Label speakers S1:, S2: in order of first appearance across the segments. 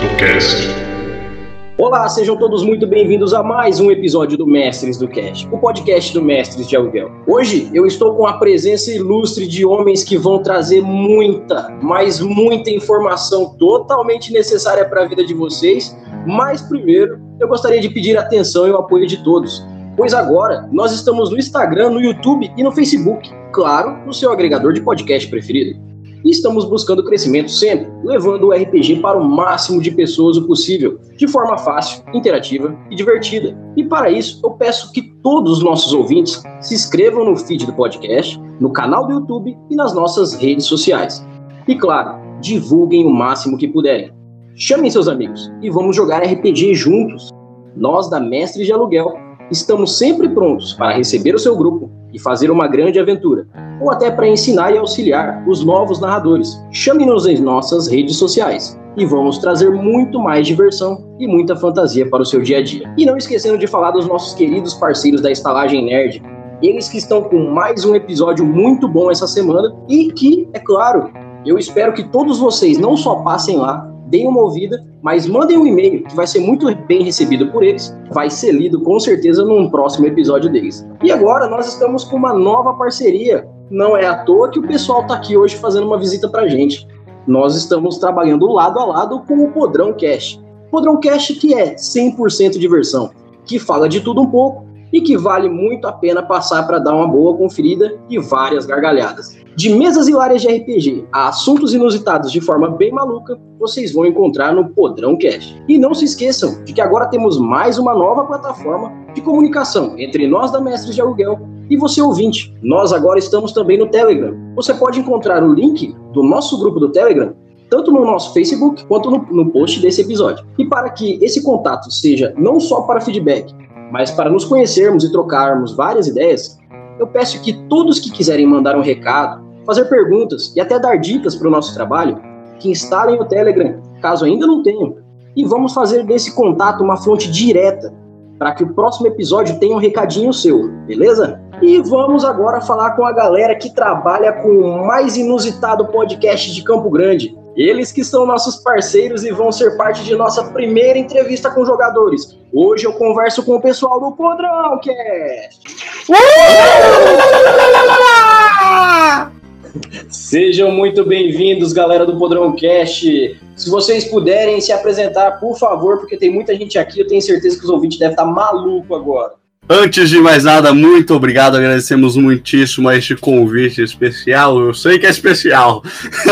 S1: do Cast.
S2: Olá, sejam todos muito bem-vindos a mais um episódio do Mestres do Cast, o podcast do Mestres de Aluguel. Hoje eu estou com a presença ilustre de homens que vão trazer muita, mas muita informação totalmente necessária para a vida de vocês. Mas primeiro, eu gostaria de pedir atenção e o apoio de todos, pois agora nós estamos no Instagram, no YouTube e no Facebook, claro, no seu agregador de podcast preferido e estamos buscando crescimento sempre, levando o RPG para o máximo de pessoas o possível, de forma fácil, interativa e divertida. E para isso, eu peço que todos os nossos ouvintes se inscrevam no feed do podcast, no canal do YouTube e nas nossas redes sociais. E claro, divulguem o máximo que puderem. Chamem seus amigos e vamos jogar RPG juntos. Nós da Mestre de Aluguel estamos sempre prontos para receber o seu grupo e fazer uma grande aventura, ou até para ensinar e auxiliar os novos narradores. Chame-nos em nossas redes sociais e vamos trazer muito mais diversão e muita fantasia para o seu dia a dia. E não esquecendo de falar dos nossos queridos parceiros da Estalagem Nerd, eles que estão com mais um episódio muito bom essa semana e que, é claro, eu espero que todos vocês não só passem lá, deem uma ouvida, mas mandem um e-mail que vai ser muito bem recebido por eles, vai ser lido com certeza num próximo episódio deles. E agora nós estamos com uma nova parceria. Não é à toa que o pessoal está aqui hoje fazendo uma visita para gente. Nós estamos trabalhando lado a lado com o Podrão Cash. Podrão Cash que é 100% diversão, que fala de tudo um pouco e que vale muito a pena passar para dar uma boa conferida e várias gargalhadas. De mesas hilárias de RPG a assuntos inusitados de forma bem maluca, vocês vão encontrar no Podrão Cash. E não se esqueçam de que agora temos mais uma nova plataforma de comunicação entre nós da Mestres de Aluguel e você ouvinte. Nós agora estamos também no Telegram. Você pode encontrar o link do nosso grupo do Telegram tanto no nosso Facebook quanto no, no, post desse episódio. E para que esse contato seja não só para feedback, mas para nos conhecermos e trocarmos várias ideias, eu peço que todos que quiserem mandar um recado, fazer perguntas e até dar dicas para o nosso trabalho, que instalem o Telegram, caso ainda não tenham, e vamos fazer desse contato uma fonte direta para que o próximo episódio tenha um recadinho seu, beleza? E vamos agora falar com a galera que trabalha com o mais inusitado podcast de Campo Grande, eles que são nossos parceiros e vão ser parte de nossa primeira entrevista com jogadores. Hoje eu converso com o pessoal do Podrão Cast. Sejam muito bem-vindos, galera do Podrão Cast. Se vocês puderem se apresentar, por favor, porque tem muita gente aqui, eu tenho certeza que os ouvintes devem estar maluco agora.
S3: Antes de mais nada, muito obrigado, agradecemos muitíssimo a este convite especial. Eu sei que é especial.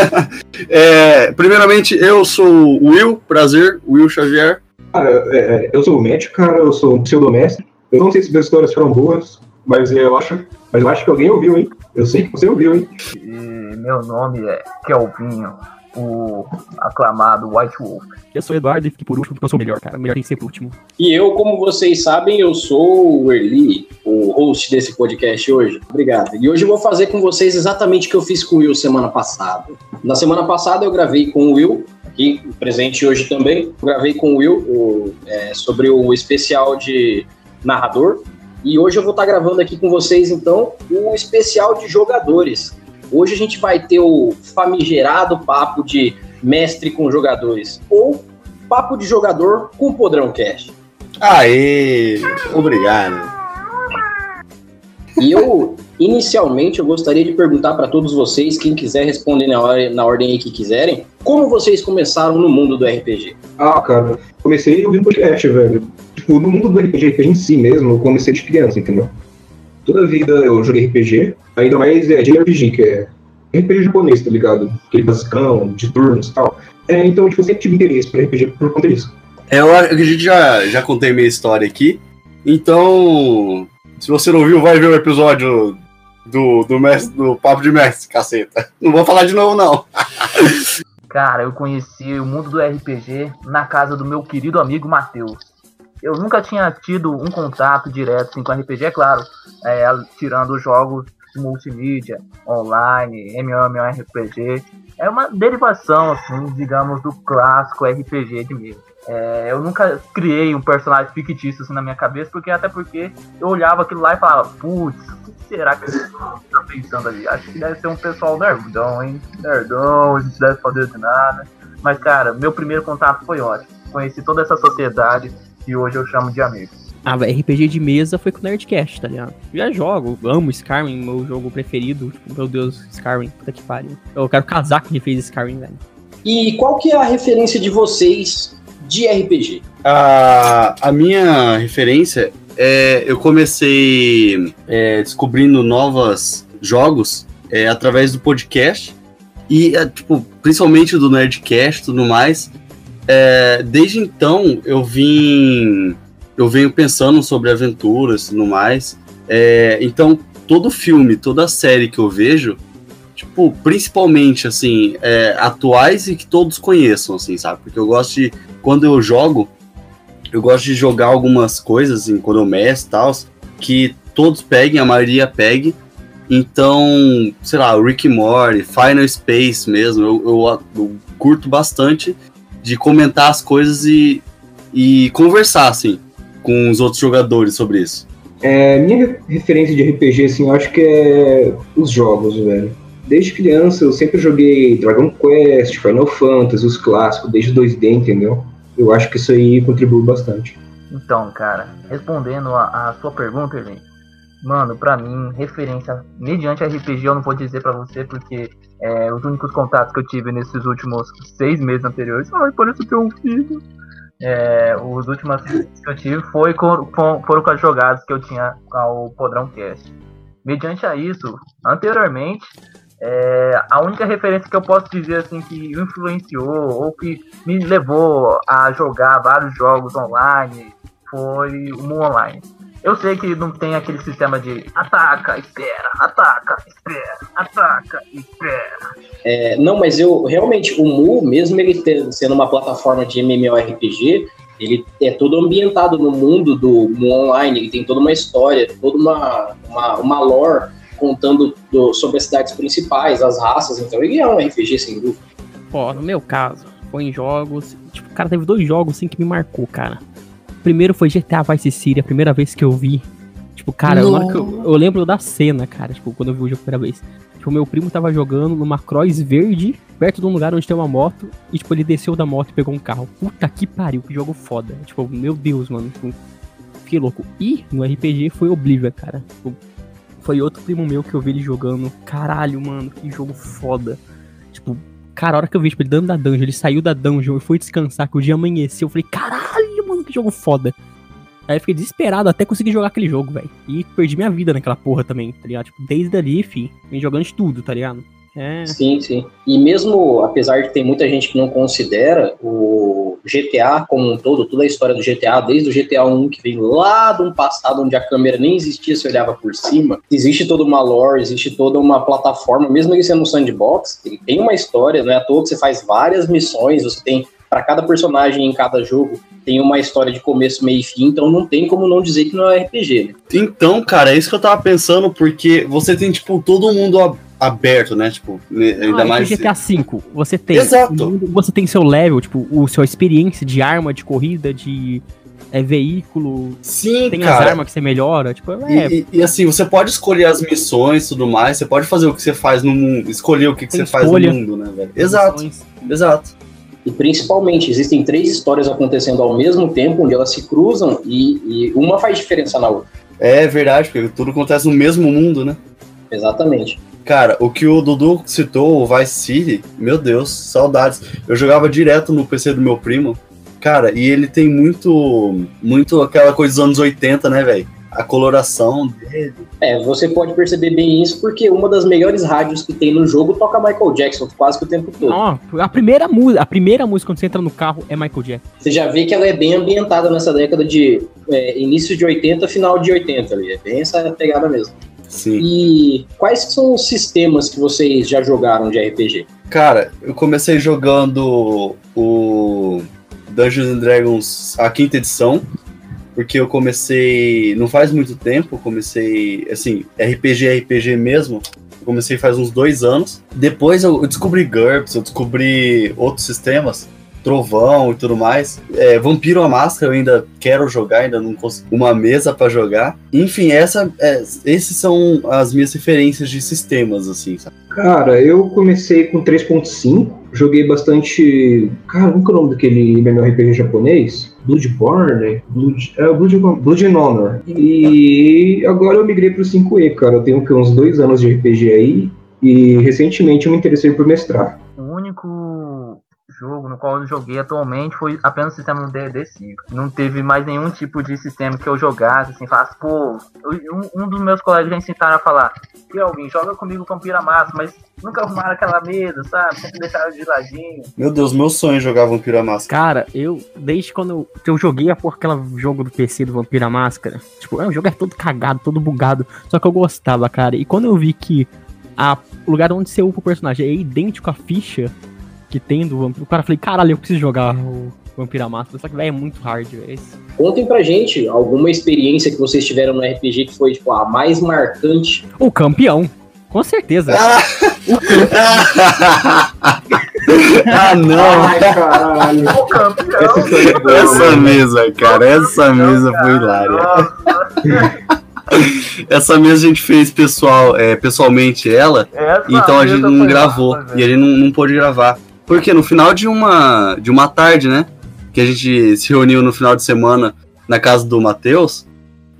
S3: é, primeiramente, eu sou o Will, prazer, Will Xavier.
S4: Cara, é, é, eu sou o médico, cara, eu sou um pseudomestre. Eu não sei se as histórias foram boas, mas eu acho, mas eu acho que alguém ouviu, hein? Eu sei que você ouviu, hein?
S5: E meu nome é Kelvinho o aclamado White Wolf.
S6: Eu sou o Eduardo e fiquei por último porque eu sou o melhor, cara. O melhor tem que ser por último.
S2: E eu, como vocês sabem, eu sou o Erli, o host desse podcast hoje. Obrigado. E hoje eu vou fazer com vocês exatamente o que eu fiz com o Will semana passada. Na semana passada eu gravei com o Will, aqui presente hoje também. Eu gravei com o Will o, é, sobre o especial de narrador. E hoje eu vou estar gravando aqui com vocês, então, o especial de jogadores. Hoje a gente vai ter o famigerado papo de mestre com jogadores ou papo de jogador com podrão cash.
S3: Aê! Obrigado.
S2: E eu, inicialmente, eu gostaria de perguntar para todos vocês, quem quiser responder na, hora, na ordem aí que quiserem, como vocês começaram no mundo do RPG?
S4: Ah, cara, comecei ouvindo podcast, velho. Tipo, no mundo do RPG, RPG em si mesmo, eu comecei de criança, entendeu? Toda a vida eu joguei RPG, ainda mais é, JRPG, que é RPG japonês, tá ligado? Aquele basicão, de turnos e tal. É, então, tipo, eu sempre tive interesse por RPG por conta disso.
S3: É, eu acredito que já, já contei minha história aqui. Então, se você não viu, vai ver o episódio do, do, mestre, do Papo de Mestre, caceta. Não vou falar de novo, não.
S5: Cara, eu conheci o mundo do RPG na casa do meu querido amigo Matheus. Eu nunca tinha tido um contato direto assim, com RPG, é claro, é, tirando jogos multimídia, online, MMORPG. É uma derivação, assim, digamos, do clássico RPG de mesa. É, eu nunca criei um personagem fictício assim na minha cabeça, porque até porque eu olhava aquilo lá e falava, putz, o que será que esse tá pensando ali? Acho que deve ser um pessoal nerdão, hein? Nerdão, a gente deve fazer de nada. Mas, cara, meu primeiro contato foi ótimo. Conheci toda essa sociedade que hoje eu chamo de amigos.
S6: Ah, RPG de mesa foi com o Nerdcast, tá ligado? Já jogo, amo Skyrim, meu jogo preferido. Tipo, meu Deus, Skyrim, puta que pariu. Eu quero casar com quem fez Skyrim, velho.
S2: E qual que é a referência de vocês de RPG?
S3: A, a minha referência é. Eu comecei é, descobrindo novos jogos é, através do podcast. E, é, tipo, principalmente do Nerdcast e tudo mais. É, desde então eu vim. Eu venho pensando sobre aventuras e tudo mais. É, então, todo filme, toda série que eu vejo, tipo, principalmente, assim, é, atuais e que todos conheçam, assim, sabe? Porque eu gosto de, quando eu jogo, eu gosto de jogar algumas coisas, assim, quando e tal, que todos peguem, a maioria pegue. Então, sei lá, Rick Morty, Final Space mesmo, eu, eu, eu curto bastante de comentar as coisas e, e conversar, assim, com os outros jogadores sobre isso.
S4: É, minha referência de RPG, assim, eu acho que é os jogos, velho. Desde criança eu sempre joguei Dragon Quest, Final Fantasy, os clássicos, desde 2D, entendeu? Eu acho que isso aí contribui bastante.
S5: Então, cara, respondendo a, a sua pergunta, gente, mano, pra mim, referência mediante RPG eu não vou dizer pra você, porque é, os únicos contatos que eu tive nesses últimos seis meses anteriores, ai, parece ter um filho. É, os últimos que eu tive foi com, com, foram com as jogadas que eu tinha ao Podrão Cast. Mediante a isso, anteriormente, é, a única referência que eu posso dizer assim que influenciou ou que me levou a jogar vários jogos online foi o Mu Online. Eu sei que não tem aquele sistema de ataca, espera, ataca, espera, ataca, espera.
S2: É, não, mas eu realmente, o Mu, mesmo ele ter, sendo uma plataforma de MMORPG, ele é todo ambientado no mundo do Mu Online, ele tem toda uma história, toda uma, uma, uma lore contando do, sobre as cidades principais, as raças, então ele é um RPG sem dúvida.
S6: Ó, no meu caso, foi em jogos. Tipo, cara, teve dois jogos assim que me marcou, cara. Primeiro foi GTA Vice City, a primeira vez que eu vi. Tipo, cara, eu, eu, eu, lembro da cena, cara, tipo, quando eu vi o jogo a primeira vez. Tipo, meu primo tava jogando numa Cross verde, perto de um lugar onde tem uma moto, e, tipo, ele desceu da moto e pegou um carro. Puta que pariu, que jogo foda. Tipo, meu Deus, mano. Tipo, que louco. E no RPG foi Oblivion, cara. Tipo, foi outro primo meu que eu vi ele jogando. Caralho, mano, que jogo foda. Tipo, cara, a hora que eu vi tipo, ele dando da dungeon, ele saiu da dungeon e foi descansar, que o dia amanheceu. Eu falei, caralho, que jogo foda. Aí eu fiquei desesperado até conseguir jogar aquele jogo, velho. E perdi minha vida naquela porra também, tá ligado? Tipo, desde ali, fi, vem jogando de tudo, tá ligado?
S2: É. Sim, sim. E mesmo, apesar de ter muita gente que não considera o GTA como um todo, toda a história do GTA, desde o GTA 1, que vem lá de um passado onde a câmera nem existia, se olhava por cima, existe toda uma lore, existe toda uma plataforma, mesmo ele sendo um sandbox, ele tem uma história, não é à toa que você faz várias missões, você tem para cada personagem em cada jogo tem uma história de começo, meio e fim, então não tem como não dizer que não é RPG, né?
S3: Então, cara, é isso que eu tava pensando, porque você tem, tipo, todo mundo aberto, né? Tipo, ainda ah, mais.
S6: GTA V, você tem.
S3: Exato.
S6: Você tem seu level, tipo, o sua experiência de arma, de corrida, de é, veículo.
S3: Sim,
S6: tem
S3: cara.
S6: as armas que você melhora. Tipo,
S3: é... e, e, assim, você pode escolher as missões e tudo mais, você pode fazer o que você faz no mundo, escolher o que, que você faz no mundo, né, velho? Exato. Missões. Exato.
S2: E principalmente, existem três histórias acontecendo ao mesmo tempo, onde elas se cruzam e, e uma faz diferença na outra.
S3: É verdade, porque tudo acontece no mesmo mundo, né?
S2: Exatamente.
S3: Cara, o que o Dudu citou, o Vice City, meu Deus, saudades. Eu jogava direto no PC do meu primo. Cara, e ele tem muito, muito aquela coisa dos anos 80, né, velho? A coloração dele.
S2: É, você pode perceber bem isso porque uma das melhores rádios que tem no jogo toca Michael Jackson quase que o tempo todo.
S6: Não, a primeira música, a primeira música quando você entra no carro é Michael Jackson.
S2: Você já vê que ela é bem ambientada nessa década de é, início de 80, final de 80 ali. É bem essa pegada mesmo.
S3: Sim.
S2: E quais são os sistemas que vocês já jogaram de RPG?
S3: Cara, eu comecei jogando o Dungeons and Dragons, a quinta edição, porque eu comecei não faz muito tempo, comecei, assim, RPG, RPG mesmo, comecei faz uns dois anos. Depois eu descobri GURPS, eu descobri outros sistemas, Trovão e tudo mais. É, Vampiro a Máscara eu ainda quero jogar, ainda não consigo uma mesa para jogar. Enfim, essa, é, esses são as minhas referências de sistemas, assim, sabe?
S4: Cara, eu comecei com 3.5, joguei bastante. Cara, nunca é o nome daquele MMORPG japonês? Bloodborne? Blood, é, Blood, Blood and Honor. E agora eu migrei pro 5E, cara. Eu tenho uns dois anos de RPG aí. E recentemente eu me interessei por mestrar.
S5: O único jogo no qual eu joguei atualmente foi apenas o sistema do D&D 5. Não teve mais nenhum tipo de sistema que eu jogasse, assim, falasse, pô... Um, um dos meus colegas já incitaram a falar, que alguém joga comigo Vampira Massa, mas nunca arrumaram aquela mesa, sabe? Sempre deixaram de ladinho.
S3: Meu Deus, meu sonho é jogar Vampira Máscara.
S6: Cara, eu, desde quando eu, eu joguei a porra aquela jogo do PC do Vampira Máscara, tipo, é, o jogo é todo cagado, todo bugado, só que eu gostava, cara. E quando eu vi que a, o lugar onde você upa o personagem é idêntico à ficha que tem do Vampiro, o cara falei, caralho, eu preciso jogar o Vampira Máscara, só que, velho, é muito hard, velho.
S2: Contem pra gente alguma experiência que vocês tiveram no RPG que foi, tipo, a mais marcante.
S6: O campeão. Com certeza.
S3: ah, não.
S4: Ai, caralho.
S5: O campeão!
S4: Essa é boa,
S3: Essa mesa, cara, essa mesa foi hilária. Essa mesa a gente fez pessoal, é, pessoalmente ela,
S5: essa
S3: então a gente não gravou.
S5: massa,
S3: E
S5: velho.
S3: ele não, não pôde gravar. Porque no final de uma, de uma tarde, né? Que a gente se reuniu no final de semana na casa do Matheus.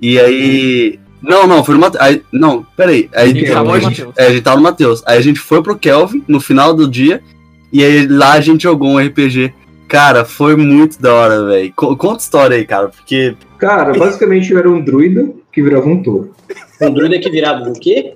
S3: E aí. Não, não, foi no Matheus. Não, peraí. Aí,
S6: gente
S3: a,
S6: tava no
S3: gente,
S6: Matheus.
S3: é, a gente tava no Matheus. Aí a gente foi pro Kelvin no final do dia. E aí lá a gente jogou um RPG. Cara, foi muito da hora, velho. Co- Conta história aí, cara, porque.
S4: Cara, basicamente eu era um druida que virava um touro.
S2: Um druida que virava o quê?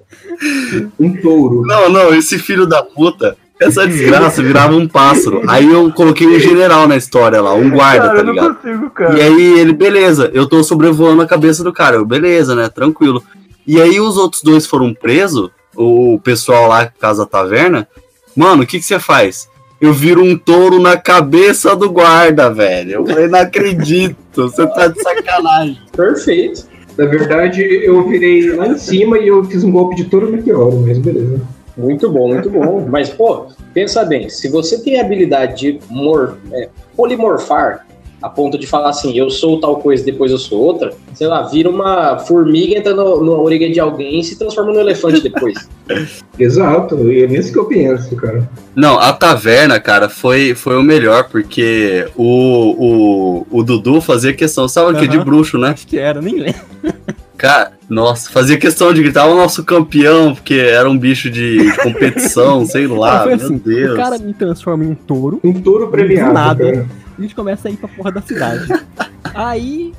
S4: Um touro.
S3: Não, não, esse filho da puta. Essa desgraça virava um pássaro. Aí eu coloquei um general na história lá, um guarda,
S5: Cara,
S3: tá
S5: eu não
S3: ligado?
S5: consigo, cara.
S3: E aí ele, beleza, eu tô sobrevoando a cabeça do cara. Eu, beleza, né? Tranquilo. E aí os outros dois foram presos, o pessoal lá, Casa Taverna. Mano, o que que você faz? Eu viro um touro na cabeça do guarda, velho. Eu falei, não acredito, você tá de sacanagem.
S2: Perfeito.
S4: Na verdade, eu virei lá em cima e eu fiz um golpe de touro meteoro, mas beleza.
S2: Muito bom, muito bom. Mas, pô, pensa bem, se você tem a habilidade de mor é, polimorfar a ponto de falar assim, eu sou tal coisa, depois eu sou outra, sei lá, vira uma formiga, entra no, na orelha de alguém e se transforma num elefante depois.
S4: Exato, e é nisso que eu penso, cara.
S3: Não, a taverna, cara, foi, foi o melhor, porque o, o, o Dudu fazia questão, sabe o que? De bruxo, né?
S6: Acho que era, nem lembro.
S3: Cara, nossa, fazia questão de gritar o nosso campeão, porque era um bicho de, de competição, sei lá, meu
S6: assim,
S3: Deus.
S6: o cara me transforma em um touro,
S4: Um touro premiado,
S6: Do nada.
S4: cara.
S6: a gente começa a ir pra porra da cidade. Aí,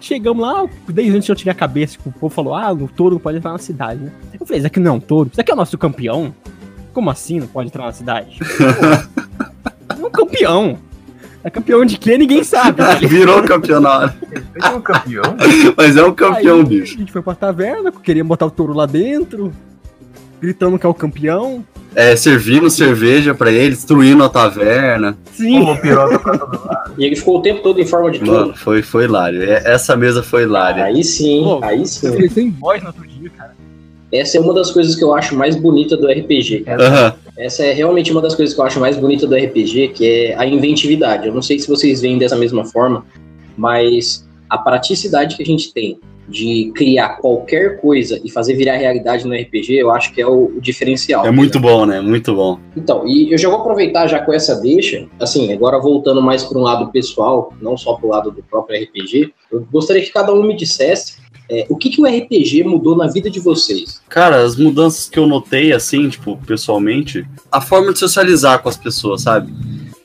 S6: chegamos lá, desde antes eu tirei a cabeça, tipo, o povo falou, ah, o touro não pode entrar na cidade, né? Eu falei, isso aqui não é um touro, isso aqui é o nosso campeão? Como assim não pode entrar na cidade? Pô, é um campeão. É campeão de quê? Ninguém sabe.
S3: Virou campeão na hora.
S5: Ele é um campeão?
S3: Mas é um campeão,
S6: Aí,
S3: bicho.
S6: A gente foi pra taverna, queria botar o touro lá dentro, gritando que é o campeão.
S3: É, servindo cerveja pra ele, destruindo a taverna.
S6: Sim.
S5: Pô, piroca pra todo lado.
S2: E ele ficou o tempo todo em forma de
S3: Mano,
S2: touro.
S3: foi, foi hilário. É, Essa mesa foi hilária.
S2: Aí sim,
S6: Pô,
S2: aí
S6: Eu
S2: sim.
S6: fiquei sem voz no outro dia, cara.
S2: Essa é uma das coisas que eu acho mais bonita do RPG.
S3: Aham.
S2: Essa é realmente uma das coisas que eu acho mais bonita do RPG, que é a inventividade. Eu não sei se vocês veem dessa mesma forma, mas a praticidade que a gente tem de criar qualquer coisa e fazer virar realidade no RPG, eu acho que é o, o diferencial.
S3: É muito bom, né? Muito bom.
S2: Então, e eu já vou aproveitar já com essa deixa, assim, agora voltando mais para um lado pessoal, não só para o lado do próprio RPG, eu gostaria que cada um me dissesse é, o que, que o RPG mudou na vida de vocês.
S3: Cara, as mudanças que eu notei, assim, tipo, pessoalmente, a forma de socializar com as pessoas, sabe?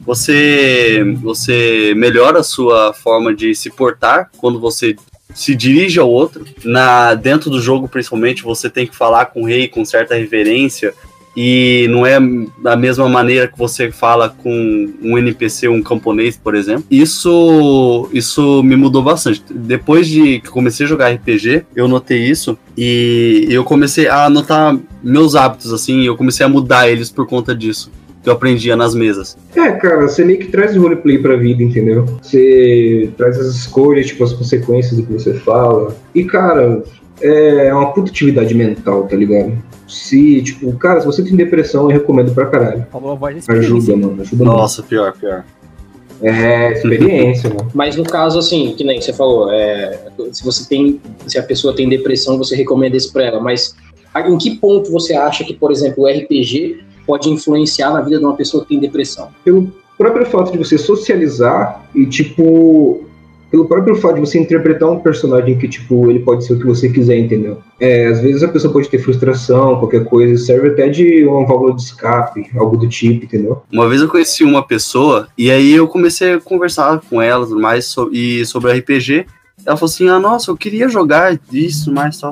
S3: Você, você melhora a sua forma de se portar quando você se dirige ao outro. Na, dentro do jogo, principalmente, você tem que falar com o rei com certa reverência. E não é da mesma maneira que você fala com um NPC, um camponês, por exemplo. Isso, isso me mudou bastante. Depois de que comecei a jogar RPG, eu notei isso e eu comecei a anotar meus hábitos, assim, eu comecei a mudar eles por conta disso. Que eu aprendia nas mesas.
S4: É, cara, você meio que traz o roleplay pra vida, entendeu? Você traz as escolhas, tipo, as consequências do que você fala. E, cara, é uma puta atividade mental, tá ligado? Se, tipo, cara, se você tem depressão, eu recomendo pra caralho.
S6: Falou a voz da
S4: Ajuda, mano, ajuda muito.
S3: Nossa, pior, pior.
S4: É, experiência, mano.
S2: Mas no caso, assim, que nem você falou, é, se você tem. Se a pessoa tem depressão, você recomenda isso pra ela. Mas em que ponto você acha que, por exemplo, o RPG pode influenciar na vida de uma pessoa que tem depressão?
S4: Pelo próprio fato de você socializar e, tipo, pelo próprio fato de você interpretar um personagem que, tipo, ele pode ser o que você quiser, entendeu? É, às vezes a pessoa pode ter frustração, qualquer coisa, serve até de uma válvula de escape, algo do tipo, entendeu?
S3: Uma vez eu conheci uma pessoa e aí eu comecei a conversar com ela tudo mais so, e sobre RPG. Ela falou assim: ah, nossa, eu queria jogar isso, mais tal.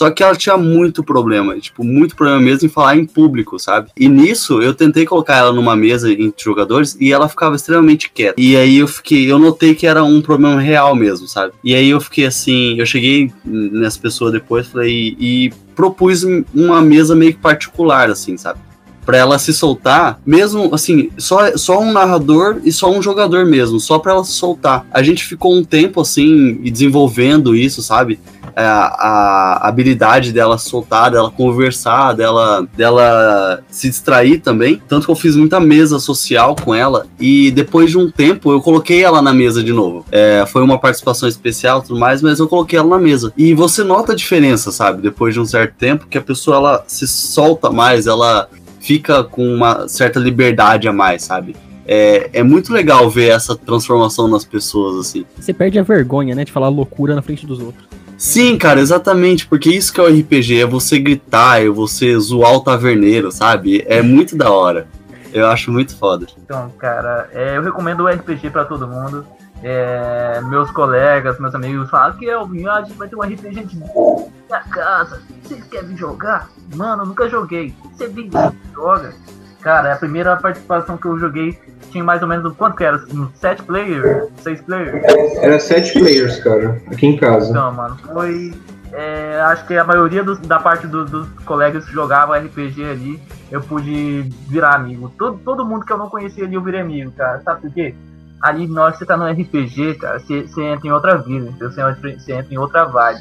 S3: Só que ela tinha muito problema, tipo, muito problema mesmo em falar em público, sabe? E nisso eu tentei colocar ela numa mesa entre jogadores e ela ficava extremamente quieta. E aí eu fiquei, eu notei que era um problema real mesmo, sabe? E aí eu fiquei assim, eu cheguei nessa pessoa depois falei, e propus uma mesa meio que particular, assim, sabe? para ela se soltar, mesmo assim, só, só um narrador e só um jogador mesmo, só para ela se soltar. A gente ficou um tempo assim desenvolvendo isso, sabe? É, a, a habilidade dela soltar, dela conversar, dela, dela se distrair também. Tanto que eu fiz muita mesa social com ela e depois de um tempo eu coloquei ela na mesa de novo. É, foi uma participação especial tudo mais, mas eu coloquei ela na mesa. E você nota a diferença, sabe? Depois de um certo tempo que a pessoa ela se solta mais, ela fica com uma certa liberdade a mais, sabe? É, é muito legal ver essa transformação nas pessoas, assim.
S6: Você perde a vergonha, né, de falar loucura na frente dos outros.
S3: Sim, cara, exatamente, porque isso que é o RPG, é você gritar, é você zoar o taverneiro, sabe? É muito da hora. Eu acho muito foda.
S5: Então, cara, é, eu recomendo o RPG para todo mundo. É, meus colegas, meus amigos falam que é o a gente vai ter um RPG de minha casa. Vocês querem jogar? Mano, eu nunca joguei. Você vem joga. Cara, é a primeira participação que eu joguei tinha mais ou menos quanto que era? 7 players? 6 players?
S4: Era 7 players, cara, aqui em casa.
S5: Então, mano, foi. É, acho que a maioria dos, da parte do, dos colegas que jogavam RPG ali, eu pude virar amigo. Todo, todo mundo que eu não conhecia ali, eu virei amigo, cara. Sabe por quê? Ali, na hora que você tá no RPG, cara, você, você entra em outra vida, você entra, você entra em outra vibe.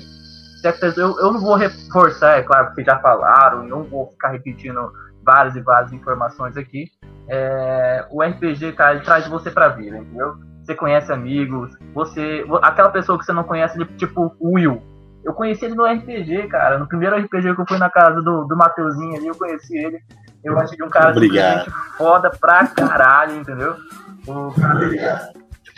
S5: Eu, eu não vou reforçar, é claro, porque já falaram, não vou ficar repetindo várias e várias informações aqui. É, o RPG, cara, ele traz você pra vida, entendeu? Você conhece amigos, você. Aquela pessoa que você não conhece, tipo o Will. Eu conheci ele no RPG, cara. No primeiro RPG que eu fui na casa do, do Mateuzinho ali, eu conheci ele. Eu achei um cara
S3: Obrigado.
S5: foda pra caralho, entendeu? O cara,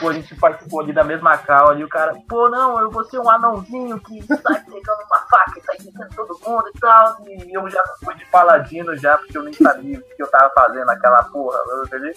S5: tipo, a gente participou ali da mesma cal ali, o cara, pô, não, eu vou ser um anãozinho que sai pegando uma faca e sai pegando todo mundo e tal. E eu já fui de paladino já, porque eu nem sabia o que eu tava fazendo naquela porra, entendeu?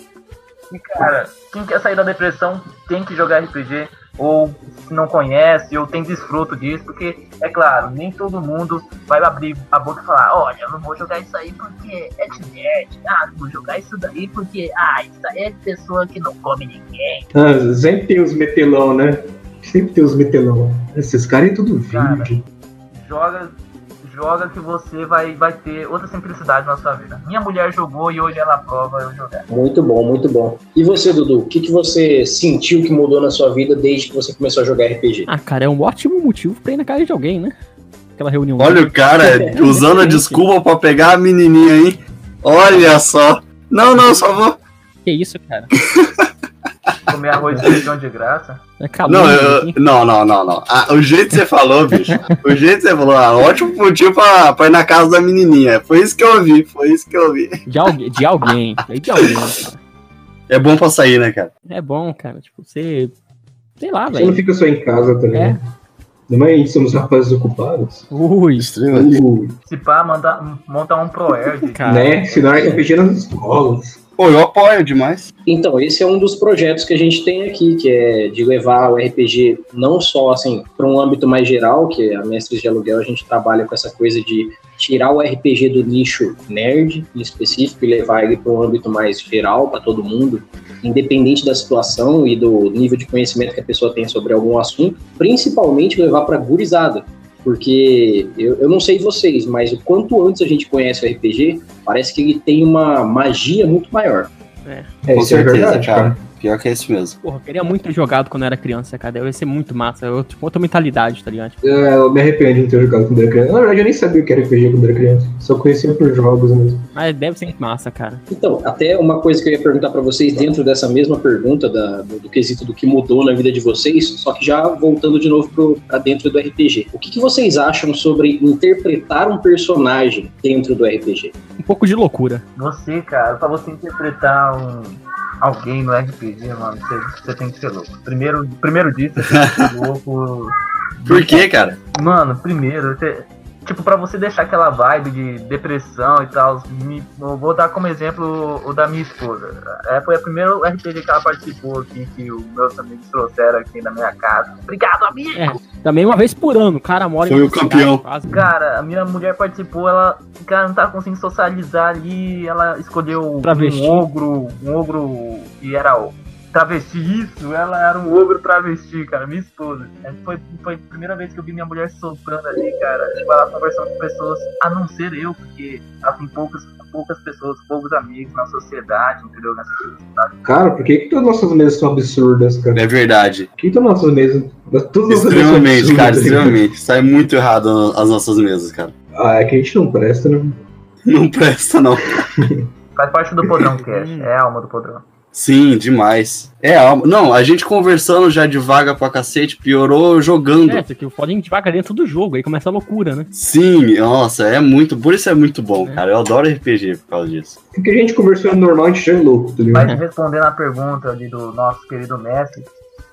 S5: E cara, quem quer sair da depressão tem que jogar RPG ou se não conhece, ou tem desfruto disso, porque, é claro, nem todo mundo vai abrir a boca e falar, olha, eu não vou jogar isso aí porque é de nerd, ah, não vou jogar isso daí porque, ah, isso aí é de pessoa que não come ninguém.
S4: Ah, sempre tem os metelão, né? Sempre tem os metelão. Esses caras é tudo vídeo.
S5: Joga joga que você vai, vai ter outra simplicidade na sua vida. Minha mulher jogou e hoje ela prova eu jogar.
S2: Muito bom, muito bom. E você, Dudu, o que, que você sentiu que mudou na sua vida desde que você começou a jogar RPG?
S6: Ah, cara, é um ótimo motivo pra ir na casa de alguém, né? Aquela reunião.
S3: Olha o cara usando a desculpa pra pegar a menininha aí. Olha só. Não, não, só vou.
S6: Que isso, cara?
S5: Comer arroz e feijão de graça.
S6: É
S3: não, eu, não, não, não, não. Ah, o jeito que você falou, bicho. o jeito que você falou, ah, ótimo motivo pra, pra ir na casa da menininha. Foi isso que eu ouvi, foi isso que eu ouvi.
S6: De, alguém, de alguém. De alguém.
S3: É bom pra sair, né, cara?
S6: É bom, cara. Tipo, você. Sei lá, velho.
S4: Você não fica só em casa também. É. Também somos rapazes ocupados.
S6: Ui,
S4: Uh,
S5: Se pá, montar um ProErd.
S6: cara.
S4: né? Se não é RPG nas escolas.
S3: Pô, eu apoio demais.
S2: Então, esse é um dos projetos que a gente tem aqui, que é de levar o RPG não só assim para um âmbito mais geral, que a Mestres de Aluguel a gente trabalha com essa coisa de tirar o RPG do nicho nerd em específico e levar ele para um âmbito mais geral para todo mundo, independente da situação e do nível de conhecimento que a pessoa tem sobre algum assunto, principalmente levar para gurizada. Porque eu, eu não sei vocês, mas o quanto antes a gente conhece o RPG, parece que ele tem uma magia muito maior.
S4: É,
S3: Com
S4: isso é
S3: certeza,
S4: verdade,
S3: cara.
S4: cara.
S3: Pior que é isso mesmo.
S6: Porra, eu queria muito ter jogado quando eu era criança, cara. Deve ser muito massa. Eu, tipo, outra mentalidade, tá ligado? Tipo,
S4: É, eu me arrependo de não ter jogado quando era criança. Na verdade, eu nem sabia o que era RPG quando era criança. Só conhecia por jogos mesmo.
S6: mas deve ser massa, cara.
S2: Então, até uma coisa que eu ia perguntar pra vocês dentro dessa mesma pergunta da- do, do quesito do que mudou na vida de vocês, só que já voltando de novo pro, pra dentro do RPG. O que, que vocês acham sobre interpretar um personagem dentro do RPG?
S6: Um pouco de loucura.
S5: Você, cara, pra você interpretar um, alguém no RPG, mano, você, você tem que ser louco. Primeiro, primeiro disso, você tem que ser louco.
S3: Por quê, cara?
S5: Mano, primeiro, você- tipo, pra você deixar aquela vibe de depressão e tal, me- eu vou dar como exemplo o da minha esposa. É, foi a primeira RPG que ela participou aqui, que os meus amigos trouxeram aqui na minha casa. Obrigado, amigo!
S6: É, também uma vez por ano, o cara mora
S3: Foi
S6: em
S3: o campeão.
S5: Cara, a minha mulher participou, ela, cara, não tava conseguindo socializar ali, ela escolheu
S6: Travesti.
S5: um ogro, um ogro que era o travesti, isso, ela era um ogro travesti, cara, minha esposa. É, Foi, foi a primeira vez que eu vi minha mulher soprando ali, cara, tipo, ela conversando com pessoas, a não ser eu, porque ela tem poucas, poucas pessoas, poucos amigos na sociedade, entendeu? Nessa sociedade.
S4: Cara, por que, que todas as nossas mesas são absurdas, cara?
S3: É verdade.
S4: Por que todas as nossas mesas. Todas as nossas mesas são
S3: Extremamente,
S4: absurdas,
S3: cara, extremamente. Sai muito errado as nossas mesas, cara.
S4: Ah, é que a gente não presta, né?
S3: Não presta, não.
S5: Faz parte do Podrão Cash, é a alma do Podrão.
S3: Sim, demais. É, alma- não, a gente conversando já devagar pra cacete, piorou jogando.
S6: É, isso aqui pode ir devagar dentro do jogo, aí começa a loucura, né?
S3: Sim, nossa, é muito. Por isso é muito bom,
S6: É.
S3: cara. Eu adoro RPG por causa disso.
S4: Porque a gente conversando normal, a gente já é louco, tá ligado?
S5: Mas respondendo a pergunta ali do nosso querido mestre,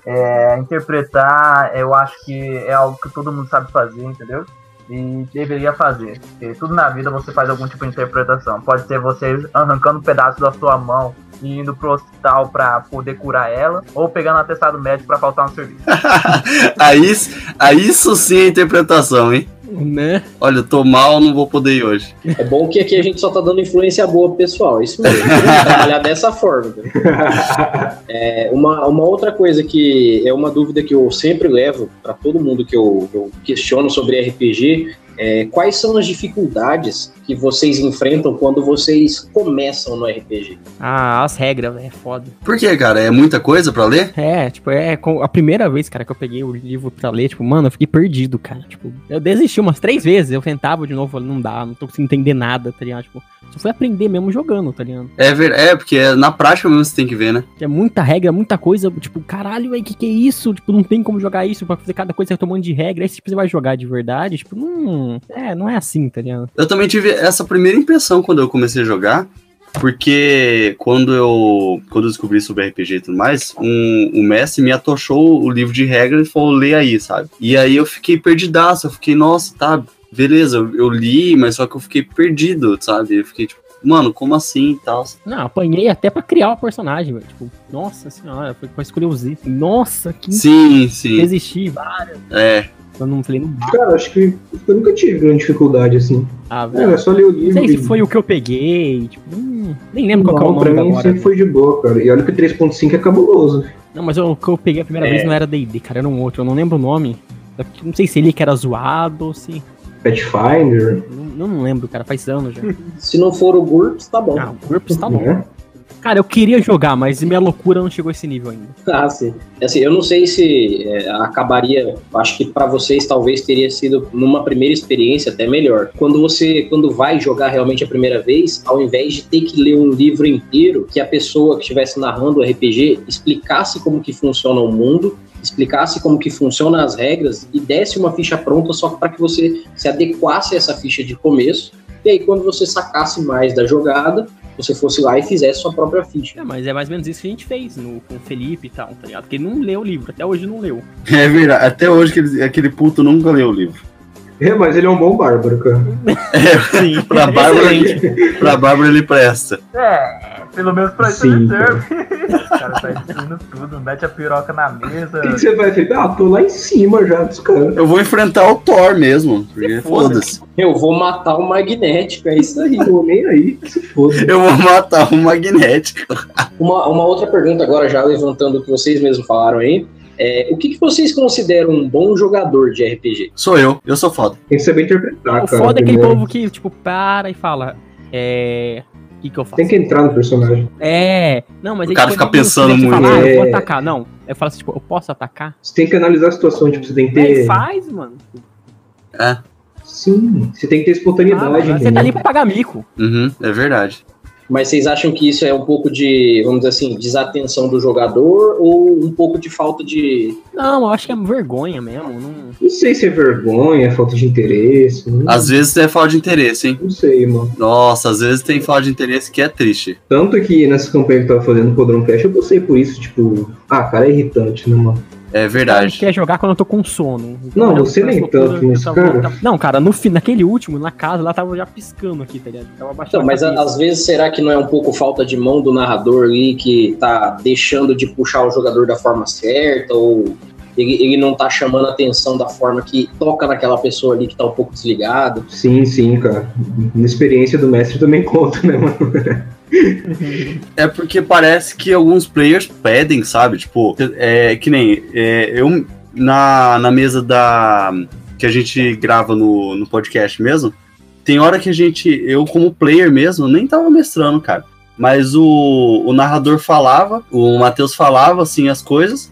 S5: é, interpretar, eu acho que é algo que todo mundo sabe fazer, entendeu? E deveria fazer. Porque tudo na vida você faz algum tipo de interpretação. Pode ser você arrancando um pedaço da sua mão e indo pro hospital pra poder curar ela, ou pegando atestado médico pra faltar um serviço.
S3: aí, aí isso sim é interpretação, hein?
S6: Né?
S3: Olha, eu tô mal, não vou poder ir hoje.
S2: É bom que aqui a gente só tá dando influência boa pro pessoal, isso mesmo. Trabalhar dessa forma. É, uma, uma outra coisa que é uma dúvida que eu sempre levo para todo mundo que eu, eu questiono sobre RPG é quais são as dificuldades que vocês enfrentam quando vocês começam no RPG?
S6: Ah, as regras, é foda.
S3: Por quê, cara? É muita coisa pra ler?
S6: É, tipo, é com- a primeira vez, cara, que eu peguei o livro pra ler, tipo, mano, eu fiquei perdido, cara. Tipo, eu desisti umas três vezes, eu tentava de novo, falei, não dá, não tô conseguindo entender nada, tá ligado? Tipo, só fui aprender mesmo jogando, tá ligado?
S3: É, ver... é porque é na prática mesmo você tem que ver, né?
S6: É muita regra, muita coisa, tipo, caralho, aí, que que é isso? Tipo, não tem como jogar isso, pra fazer cada coisa você tá tomando de regra, aí tipo, você vai jogar de verdade, tipo, não, é, não é assim, tá ligado?
S3: Eu também tive essa primeira impressão quando eu comecei a jogar, porque quando eu, quando eu descobri sobre RPG e tudo mais, um, o mestre me atochou o livro de regras e falou, lê aí, sabe? E aí eu fiquei perdidaço, eu fiquei, nossa, tá, beleza, eu, eu li, mas só que eu fiquei perdido, sabe? Eu fiquei tipo, mano, como assim e tal?
S6: Não, apanhei até pra criar o personagem, velho, tipo, nossa senhora, foi pra escolher os itens, nossa, que
S3: Sim, sim,
S6: resistir, várias,
S3: é.
S6: Eu não falei, não
S4: Cara, acho que eu nunca tive grande dificuldade assim.
S6: velho.
S4: É, é só ler o
S6: Não
S4: livro.
S6: sei se
S4: e-
S6: foi o que eu peguei, tipo, hum, nem lembro qual que é o
S4: Não, pra
S6: nome
S4: mim
S6: agora.
S4: sempre foi de boa, cara. E olha que 3.5 é cabuloso.
S6: Não, mas o que eu peguei a primeira
S2: É.
S6: vez não era D&D, cara, era um outro, eu não lembro o nome. Não sei se ele que era zoado ou se...
S4: Pathfinder,
S6: Não, não lembro, cara, faz anos já.
S2: Se não for o GURPS, tá bom.
S6: Ah, o GURPS tá bom.
S4: né?
S6: Cara, eu queria jogar, mas minha loucura não chegou a esse nível ainda.
S2: Ah, sim. Assim, eu não sei se é, acabaria. Acho que para vocês talvez teria sido numa primeira experiência até melhor. Quando você, quando vai jogar realmente a primeira vez, ao invés de ter que ler um livro inteiro, que a pessoa que estivesse narrando o RPG explicasse como que funciona o mundo, explicasse como que funcionam as regras e desse uma ficha pronta só para que você se adequasse a essa ficha de começo. E aí, quando você sacasse mais da jogada, você fosse lá e fizesse sua própria ficha.
S6: É, mas é mais ou menos isso que a gente fez no, com o Felipe e tal, tá ligado? Porque ele não leu o livro, até hoje não leu.
S3: É verdade, até hoje aquele, aquele puto nunca leu o livro.
S4: É, mas ele é um bom bárbaro, cara.
S3: É,
S6: Sim,
S3: pra Bárbara, ele, pra Bárbara ele presta.
S5: É, pelo menos pra isso
S4: Sim,
S5: ele serve. O cara tá destruindo tudo, mete a piroca na mesa.
S4: O que que você vai fazer? Ah, tô lá em cima já dos caras.
S3: Eu vou enfrentar o Thor mesmo,
S6: foda.
S3: foda-se.
S2: Eu vou matar o magnético, é isso aí.
S4: Tô nem aí, que se foda.
S3: Eu vou matar o magnético.
S2: Uma, uma outra pergunta agora, já levantando o que vocês mesmos falaram aí. É, o que, que vocês consideram um bom jogador de RPG?
S3: Sou eu, eu sou foda.
S4: Tem que saber interpretar,
S6: o
S4: cara.
S6: foda é aquele povo que, tipo, para e fala. É. que, que eu faço?
S4: Tem que entrar no personagem.
S6: É, não, mas
S3: O
S6: aí,
S3: cara fica pensando muito.
S6: Fala, ah, eu vou
S4: É.
S6: atacar. Não, eu falo assim, tipo, eu posso atacar?
S4: Você tem que analisar a situação, tipo, você tem que ter.
S6: faz, mano.
S4: Sim, você tem que ter
S6: Ah,
S4: espontaneidade.
S6: mano, você tá ali pra pagar mico.
S3: Uhum, é verdade.
S2: Mas vocês acham que isso é um pouco de, vamos dizer assim, desatenção do jogador ou um pouco de falta de.
S6: Não, eu acho que é vergonha mesmo. Não...
S4: Não sei se é vergonha, falta de interesse. Não,
S3: Às vezes é falta de interesse, hein?
S4: não sei, mano.
S3: Nossa, às vezes tem falta de interesse que é triste.
S4: Tanto que nessa campanha que eu tava fazendo no Podrão Cash, eu passei por isso, tipo, ah, cara, é irritante, né, mano?
S3: É verdade.
S6: Quer jogar quando eu tô com sono.
S4: Não,
S6: Eu-
S4: você nem tanto, mas,
S6: eu-
S4: cara-
S6: eu- Não, cara, no, fi- naquele último, na casa, lá tava já piscando aqui, tá ligado? Tava baixando
S2: Então, mas
S6: a
S2: às vezes será que não é um pouco falta de mão do narrador ali que tá deixando de puxar o jogador da forma certa ou ele, ele não tá chamando a atenção da forma que toca naquela pessoa ali que tá um pouco desligado?
S4: Sim, sim, cara. Na experiência do mestre também conta, né, mano?
S3: É porque parece que alguns players pedem, sabe? Tipo, é que nem é, eu na, na mesa da. que a gente grava no, no podcast mesmo. Tem hora que a gente, eu como player mesmo, nem tava mestrando, cara. Mas o, o narrador falava, o Matheus falava assim as coisas.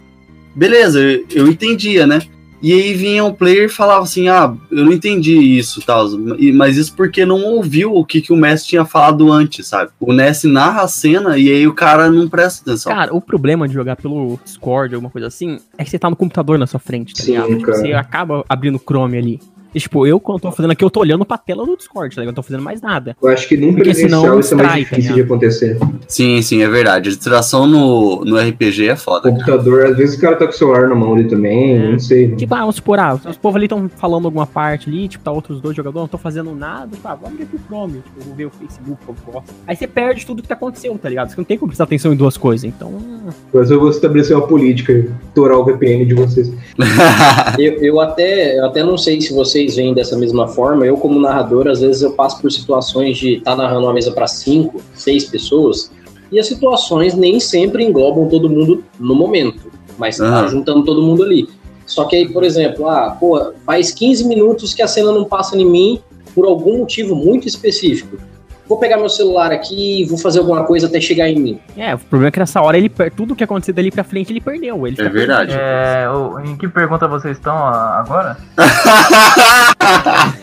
S3: Beleza, eu, eu entendia, né? E aí vinha um player e falava assim: Ah, eu não entendi isso tal. Mas isso porque não ouviu o que, que o mestre tinha falado antes, sabe? O Ness narra a cena e aí o cara não presta atenção.
S6: Cara, o problema de jogar pelo Discord, alguma coisa assim, é que você tá no computador na sua frente, tá
S4: Sim,
S6: ligado? Tipo,
S4: cara.
S6: você acaba abrindo o Chrome ali. E, tipo, eu, quando tô fazendo aqui, eu tô olhando pra tela do Discord, tá ligado? Eu não tô fazendo mais nada.
S4: Eu acho que num
S6: Porque
S4: presencial
S6: senão
S4: isso é mais
S6: tá
S4: difícil de acontecer.
S3: Sim, sim, é verdade. A distração no, no RPG é foda. cara.
S4: Computador, às vezes o cara tá com o celular na mão ali também,
S6: É.
S4: não sei.
S6: Tipo, ah, vamos supor, ah, os povos ali estão falando alguma parte ali, tipo, tá outros dois jogadores, não estão fazendo nada, tipo, ah, vamos ver pro Chrome, tipo, vou ver o Facebook, eu gosto. Aí você perde tudo que tá acontecendo, tá ligado? Você não tem como prestar atenção em duas coisas, então...
S4: Mas eu vou estabelecer uma política e estourar o VPN de vocês.
S2: Eu, eu até, eu até não sei se vocês veem dessa mesma forma. Eu, como narrador, às vezes eu passo por situações de estar narrando uma mesa para cinco, seis pessoas, e as situações nem sempre englobam todo mundo no momento, mas tá juntando todo mundo ali. Só que aí, por exemplo, ah, pô, faz 15 minutos que a cena não passa em mim por algum motivo muito específico. Vou pegar meu celular aqui e vou fazer alguma coisa até chegar em mim.
S6: É, o problema é que nessa hora ele tudo que aconteceu dali pra frente ele perdeu. Ele
S3: É verdade.
S5: É, em que pergunta vocês estão agora?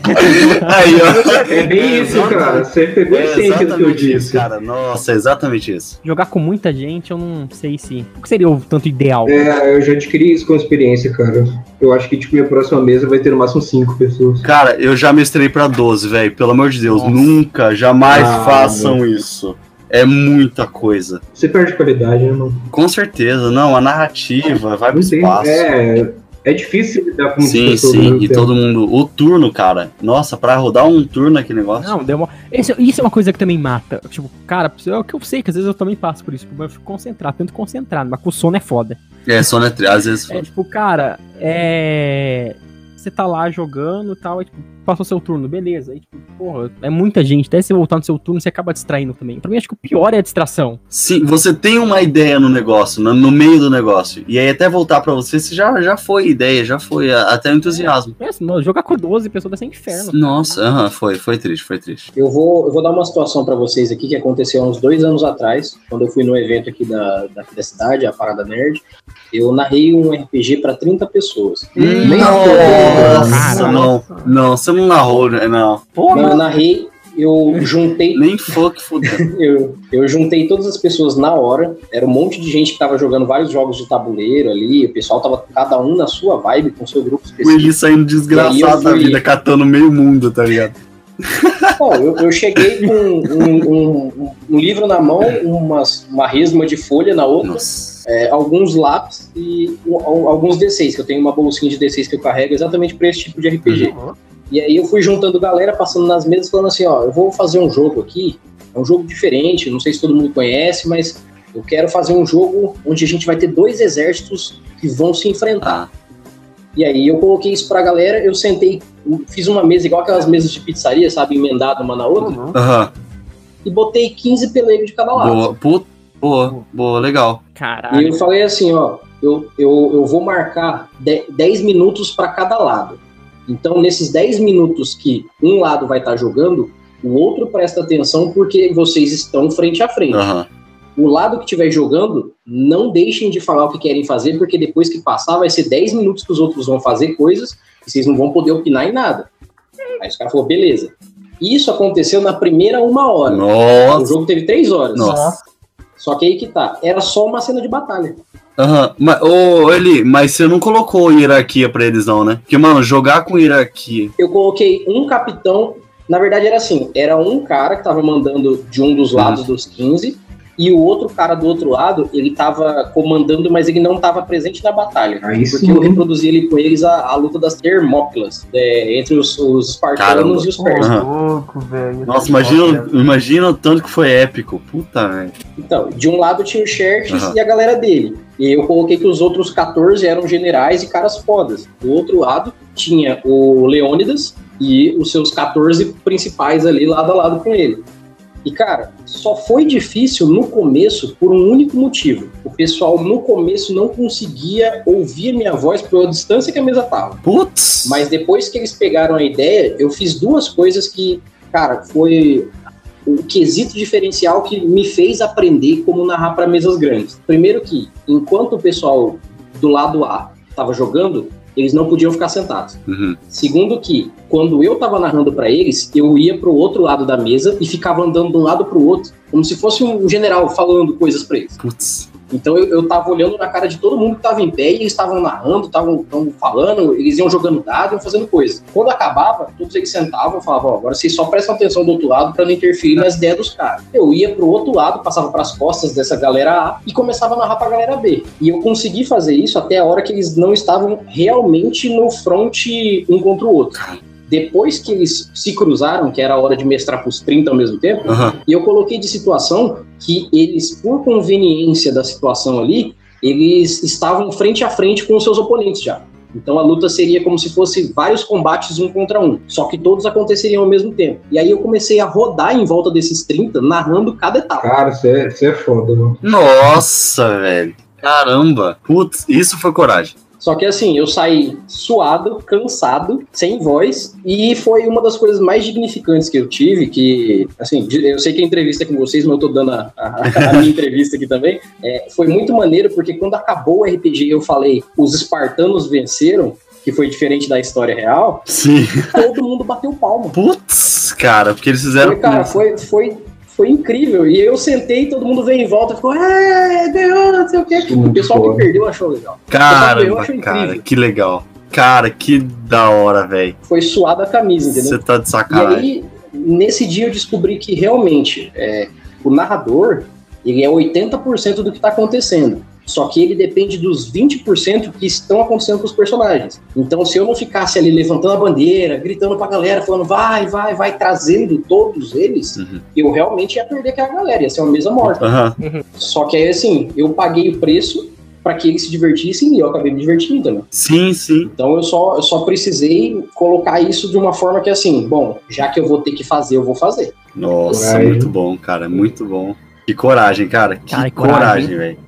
S3: Aí, ó.
S4: É bem isso, cara. Você pegou a
S3: É
S4: essência do que eu disse.
S3: cara. Nossa, é exatamente isso.
S6: Jogar com muita gente, eu não sei se. O que seria o tanto ideal?
S4: É, eu já adquiri isso com experiência, cara. Eu acho que, tipo, minha próxima mesa vai ter no máximo cinco pessoas.
S3: Cara, eu já mestrei pra 12, velho. Pelo amor de Deus,
S6: Nossa.
S3: nunca, jamais
S4: Ah,
S3: façam isso. É muita coisa.
S4: Você perde qualidade, né, mano?
S3: Com certeza, não. A narrativa vai pro espaço.
S4: É, é difícil lidar com
S3: Sim, sim, e
S4: tempo.
S3: todo mundo. O turno, cara. Nossa, pra rodar um turno aquele negócio.
S6: Não, deu uma... Esse- isso é uma coisa que também mata. Tipo, cara, é o que eu sei, que às vezes eu também passo por isso. Eu fico concentrado, tento concentrar, mas com o sono é foda.
S3: É, só né, às vezes.
S6: É tipo, cara, é. Você tá lá jogando e tal, aí, tipo, passou seu turno, beleza. Aí, tipo, porra, é muita gente. Até você voltar no seu turno, você acaba distraindo também. Pra mim, acho que o pior é a distração.
S3: Sim, você tem uma ideia no negócio, no, no meio do negócio. E aí até voltar pra você, você já, já foi ideia, já foi a- até o entusiasmo.
S6: É, assim, não, jogar com 12 pessoas deve ser inferno.
S3: Nossa, aham, foi, foi triste, foi triste.
S2: Eu vou, eu vou dar uma situação para vocês aqui que aconteceu há uns dois anos atrás, quando eu fui no evento aqui da, daqui da cidade, a Parada Nerd. Eu narrei um RPG para 30 pessoas.
S4: Nem
S3: Nossa,
S6: Cara,
S3: não, não, você não narrou, né? Não.
S2: Eu narrei, eu juntei,
S3: Nem fuck fudeu.
S2: eu, eu juntei todas as pessoas na hora. Era um monte de gente que tava jogando vários jogos de tabuleiro ali. O pessoal tava cada um na sua vibe, com seu grupo
S3: O
S2: específico.
S3: Eli saindo desgraçado da
S2: fui-
S3: vida, catando meio mundo, tá ligado?
S2: Bom, eu, eu cheguei com um, um- um livro na mão, umas, uma resma de folha na outra.
S3: Nossa.
S2: é, alguns lápis e um- alguns D6, que eu tenho uma bolsinha de D6 que eu carrego exatamente para esse tipo de RPG. E aí eu fui juntando galera, passando nas mesas, falando assim, ó, eu vou fazer um jogo aqui, é um jogo diferente, não sei se todo mundo conhece, mas eu quero fazer um jogo onde a gente vai ter dois exércitos que vão se enfrentar.
S3: Tá.
S2: E aí eu coloquei isso pra galera, eu sentei, fiz uma mesa igual aquelas mesas de pizzaria, sabe, emendada uma na outra,
S3: Aham.
S2: e botei 15 pelegos de cada lado.
S3: Boa, puta, boa, boa, legal.
S2: E
S6: Caralho.
S2: eu falei assim, ó, eu, eu, eu vou marcar de- 10 minutos para cada lado. Então, nesses 10 minutos que um lado vai estar jogando, o outro presta atenção porque vocês estão frente a frente.
S3: Aham.
S2: O lado que estiver jogando, não deixem de falar o que querem fazer, porque depois que passar, vai ser 10 minutos que os outros vão fazer coisas e vocês não vão poder opinar em nada. Aí os caras falaram, beleza. Isso aconteceu na primeira uma hora. O
S3: Nossa.
S2: jogo teve três horas.
S3: Nossa.
S2: Só que aí que tá. Era só uma cena de batalha.
S3: Aham. Mas, ô, Eli, mas você não colocou hierarquia pra eles, não, né? Porque, mano, jogar com hierarquia.
S2: Eu coloquei um capitão. Na verdade, era assim: era um cara que tava mandando de um dos lados dos 15. E o outro cara do outro lado, ele tava comandando, mas ele não tava presente na batalha.
S4: Aí
S2: Porque
S4: sim.
S2: eu reproduzi ali com eles a, a luta das Termópilas, é, entre os, os espartanos e os persas.
S5: Louco, velho.
S3: Nossa, imagina, imagina o tanto que foi épico. Puta, velho.
S2: Então, de um lado tinha o Xerxes
S3: Aham.
S2: e a galera dele. E eu coloquei que os outros 14 eram generais e caras fodas. Do outro lado tinha o Leônidas e os seus 14 principais ali lado a lado com ele. E cara, só foi difícil no começo por um único motivo. O pessoal no começo não conseguia ouvir minha voz pela distância que a mesa tava.
S3: Putz.
S2: Mas depois que eles pegaram a ideia, eu fiz duas coisas que, cara, foi o quesito diferencial que me fez aprender como narrar para mesas grandes. Primeiro que, enquanto o pessoal do lado A estava jogando, eles não podiam ficar sentados.
S3: Uhum.
S2: Segundo que, quando eu tava narrando para eles, eu ia pro outro lado da mesa e ficava andando de um lado pro outro, como se fosse um general falando coisas para eles.
S3: Putz.
S2: Então eu, eu tava olhando na cara de todo mundo que tava em pé e eles estavam narrando, estavam falando, eles iam jogando dado, iam fazendo coisa. Quando acabava, todos eles sentavam e falavam, ó, agora vocês só prestam atenção do outro lado pra não interferir nas ideias dos caras. Eu ia pro outro lado, passava pras costas dessa galera A e começava a narrar pra galera B. E eu consegui fazer isso até a hora que eles não estavam realmente no front um contra o outro. Depois que eles se cruzaram, que era a hora de mestrar pros 30 ao mesmo tempo,
S3: Aham.
S2: e eu coloquei de situação que eles, por conveniência da situação ali, eles estavam frente a frente com os seus oponentes já. Então a luta seria como se fosse vários combates um contra um, só que todos aconteceriam ao mesmo tempo. E aí eu comecei a rodar em volta desses 30, narrando cada etapa.
S4: Cara, você é, você é foda, mano.
S3: Nossa, velho. Caramba. Putz, isso foi coragem.
S2: Só que assim, eu saí suado, cansado, sem voz, e foi uma das coisas mais dignificantes que eu tive, que, assim, eu sei que a entrevista é com vocês, mas eu tô dando a, a- a minha entrevista aqui também, é, foi muito maneiro, porque quando acabou o RPG eu falei, os espartanos venceram, que foi diferente da história real,
S3: Sim.
S2: todo mundo bateu palma.
S3: Putz, cara, porque eles fizeram.
S2: Foi, cara, foi, foi, foi incrível. E eu sentei, todo mundo veio em volta e ficou, é, ganhou, não sei o quê. O pessoal que perdeu achou legal.
S3: Cara, que legal. Cara, que da hora, velho.
S2: Foi suada a camisa, entendeu?
S3: Você tá de
S2: E
S3: sacanagem.
S2: aí, nesse dia eu descobri que realmente é, o narrador, ele é 80% do que está acontecendo. Só que ele depende dos 20% que estão acontecendo com os personagens. Então, se eu não ficasse ali levantando a bandeira, gritando pra galera, falando vai, vai, vai, trazendo todos eles,
S3: Uhum.
S2: eu realmente ia perder aquela galera, ia ser uma mesa morta.
S3: Aham.
S2: Só que aí, assim, eu paguei o preço para que eles se divertissem e eu acabei me divertindo também.
S3: Sim, sim.
S2: Então eu só, eu só precisei colocar isso de uma forma que assim, bom, já que eu vou ter que fazer, eu vou fazer.
S3: Nossa,
S4: Coragem.
S3: muito bom, cara. Muito bom. Que coragem, cara. Que
S6: Cara, que
S3: coragem,
S6: coragem.
S3: velho.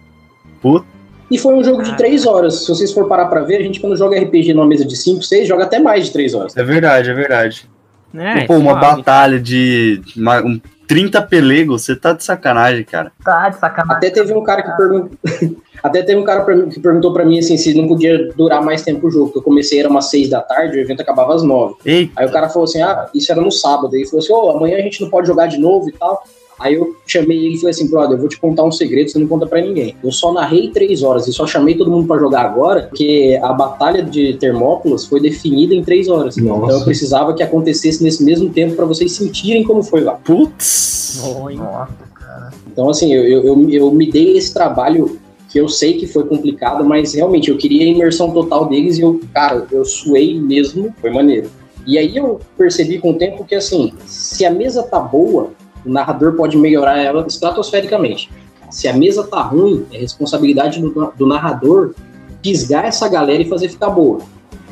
S3: Puta.
S2: E foi um jogo de três horas. Se vocês for parar pra ver, a gente quando joga RPG numa mesa de 5, 6, joga até mais de três horas.
S3: É verdade, é verdade.
S6: É,
S3: Pô, uma batalha de uma- um 30 pelegos, você tá de sacanagem, cara.
S5: Tá de sacanagem.
S2: Até teve um cara que perguntou. Até teve um cara pra mim- que perguntou pra mim assim, se não podia durar mais tempo o jogo. Porque eu comecei, era umas 6 da tarde, o evento acabava às 9.
S3: Eita,
S2: Aí o cara falou assim: ah, isso era no sábado. Aí ele falou assim: ô, amanhã a gente não pode jogar de novo e tal. Aí eu chamei ele e falei assim, brother, eu vou te contar um segredo, você não conta pra ninguém. Eu só narrei três horas e só chamei todo mundo pra jogar agora, porque a batalha de Termópilas foi definida em três horas.
S4: Nossa.
S2: Então eu precisava que acontecesse nesse mesmo tempo pra vocês sentirem como foi lá.
S3: putz.
S5: Nossa, cara.
S2: Então, assim, eu, eu, eu, eu me dei esse trabalho que eu sei que foi complicado, mas realmente eu queria a imersão total deles e eu, cara, eu suei mesmo, foi maneiro. E aí eu percebi com o tempo que, assim, se a mesa tá boa, o narrador pode melhorar ela estratosfericamente. Se a mesa tá ruim, é responsabilidade do, do narrador pisgar essa galera e fazer ficar boa.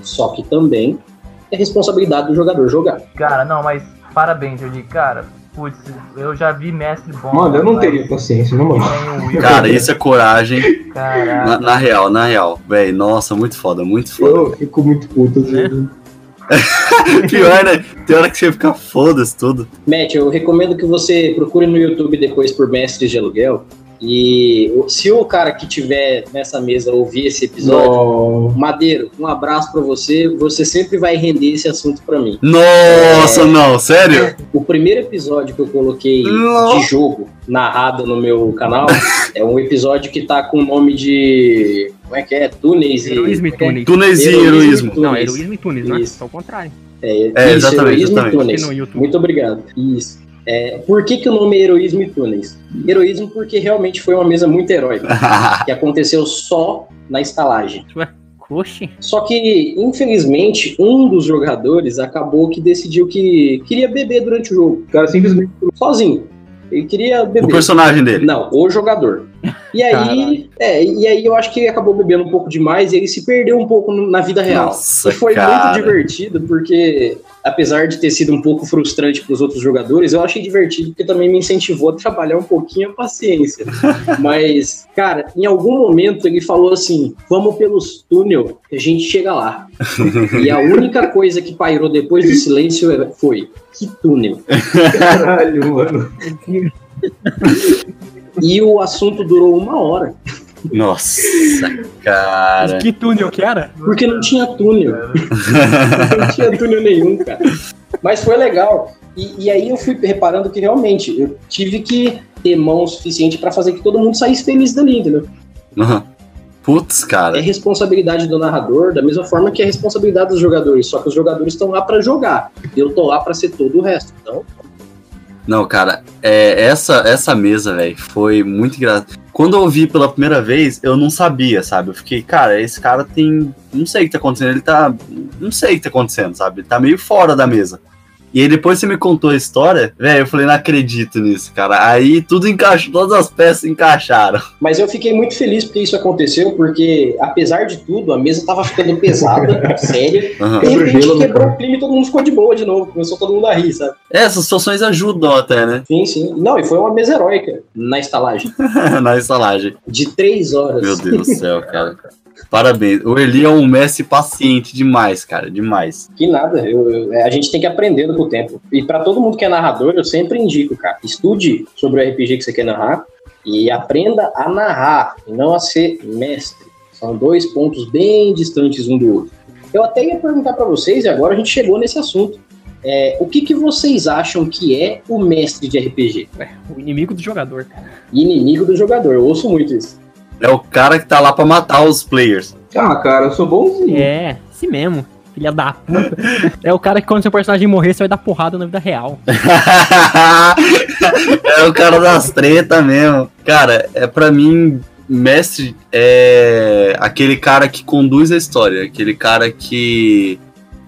S2: Só que também é responsabilidade do jogador jogar.
S5: Cara, não, mas parabéns, Johnny. Cara, putz, eu já vi mestre bom.
S4: Mano, eu não
S5: mas
S4: teria paciência, não, mano.
S3: Cara, isso é coragem. Na, na real, na real. Véi, nossa, muito foda, muito foda.
S4: Eu fico muito puto, assim.
S3: Pior, né? Tem hora que você fica foda-se tudo.
S2: Matt, eu recomendo que você procure no YouTube depois por Mestres de Aluguel. E se o cara que tiver nessa mesa ouvir esse episódio. Madeiro, um abraço pra você. Você sempre vai render esse assunto pra mim.
S3: Nossa, não, sério?
S2: O primeiro episódio que eu coloquei
S3: Não.
S2: de jogo narrado no meu canal é um episódio que tá com o nome de. Como é que é? Túneis e.
S6: Heroísmo e
S2: é é?
S6: túneis.
S3: Túneis e
S2: Heroísmo.
S6: Não, heroísmo e túneis, né?
S2: Isso.
S6: É o contrário.
S2: É,
S3: É,
S2: isso,
S3: exatamente,
S2: heroísmo
S3: exatamente.
S2: e. Muito obrigado. Isso. É, por que, que o nome é Heroísmo e Túneis? Heroísmo porque realmente foi uma mesa muito heróica, que aconteceu só na estalagem.
S6: Oxi.
S2: Só que, infelizmente, um dos jogadores acabou que decidiu que queria beber durante o jogo,
S4: O cara simplesmente.
S2: sozinho. Ele queria
S3: o
S2: beber.
S3: personagem dele.
S2: Não, o jogador. E aí, é, e aí eu acho que ele acabou bebendo um pouco demais e ele se perdeu um pouco no- na vida real.
S3: Nossa,
S2: E foi
S3: cara.
S2: muito divertido, porque apesar de ter sido um pouco frustrante para os outros jogadores, eu achei divertido porque também me incentivou a trabalhar um pouquinho a paciência. Mas, cara, em algum momento ele falou assim: vamos pelos túnel que a gente chega lá. e a única coisa que pairou depois do silêncio é- foi: que túnel?
S4: Caralho, mano.
S2: E o assunto durou uma hora,
S3: Nossa, cara.
S6: Que túnel que era?
S2: porque não tinha túnel. não tinha túnel nenhum, cara. Mas foi legal. E, e aí eu fui reparando que realmente eu tive que ter mão suficiente para fazer que todo mundo saísse feliz dali, entendeu?
S3: Aham. Putz,
S2: É
S3: cara.
S2: responsabilidade do narrador, da mesma forma que é responsabilidade dos jogadores. Só que os jogadores estão lá para jogar. Eu tô lá para ser todo o resto. Então,
S3: Não, cara, é, essa, essa mesa, velho, foi muito engraçado. Quando eu ouvi pela primeira vez, eu não sabia, sabe? Eu fiquei, cara, esse cara tem. Não sei o que tá acontecendo. Ele tá. Não sei o que tá acontecendo, sabe? Ele tá meio fora da mesa. E aí depois você me contou a história, velho, eu falei, não acredito nisso, cara. Aí tudo encaixou, todas as peças encaixaram.
S2: Mas eu fiquei muito feliz porque isso aconteceu, porque apesar de tudo, a mesa tava ficando pesada, séria.
S3: Aham.
S2: De repente quebrou
S4: cara?
S2: o clima e todo mundo ficou de boa de novo. Começou todo mundo a rir, sabe?
S3: É, essas situações ajudam até, né?
S2: Sim, sim. Não, e foi uma mesa heróica na estalagem.
S3: Na estalagem.
S2: De três horas.
S3: Meu Deus do céu, cara. Parabéns. O Eli é um mestre paciente demais, cara. Demais.
S2: Que nada, eu- eu- a gente tem que aprender com o tempo. E pra todo mundo que é narrador, eu sempre indico, cara, estude sobre o RPG que você quer narrar e aprenda a narrar, e não a ser mestre. São dois pontos bem distantes um do outro. Eu até ia perguntar pra vocês, e agora a gente chegou nesse assunto. É, o que, que vocês acham que é o mestre de RPG?
S6: Ué, o inimigo do jogador, cara.
S2: Inimigo do jogador, eu ouço muito isso.
S3: É o cara que tá lá pra matar os players.
S4: Ah, cara, eu sou bonzinho.
S6: É, esse mesmo. Filha da puta. é o cara que quando seu personagem morrer, você vai dar porrada na vida real.
S3: é o cara das tretas mesmo. Cara, é para mim, mestre é aquele cara que conduz a história, aquele cara que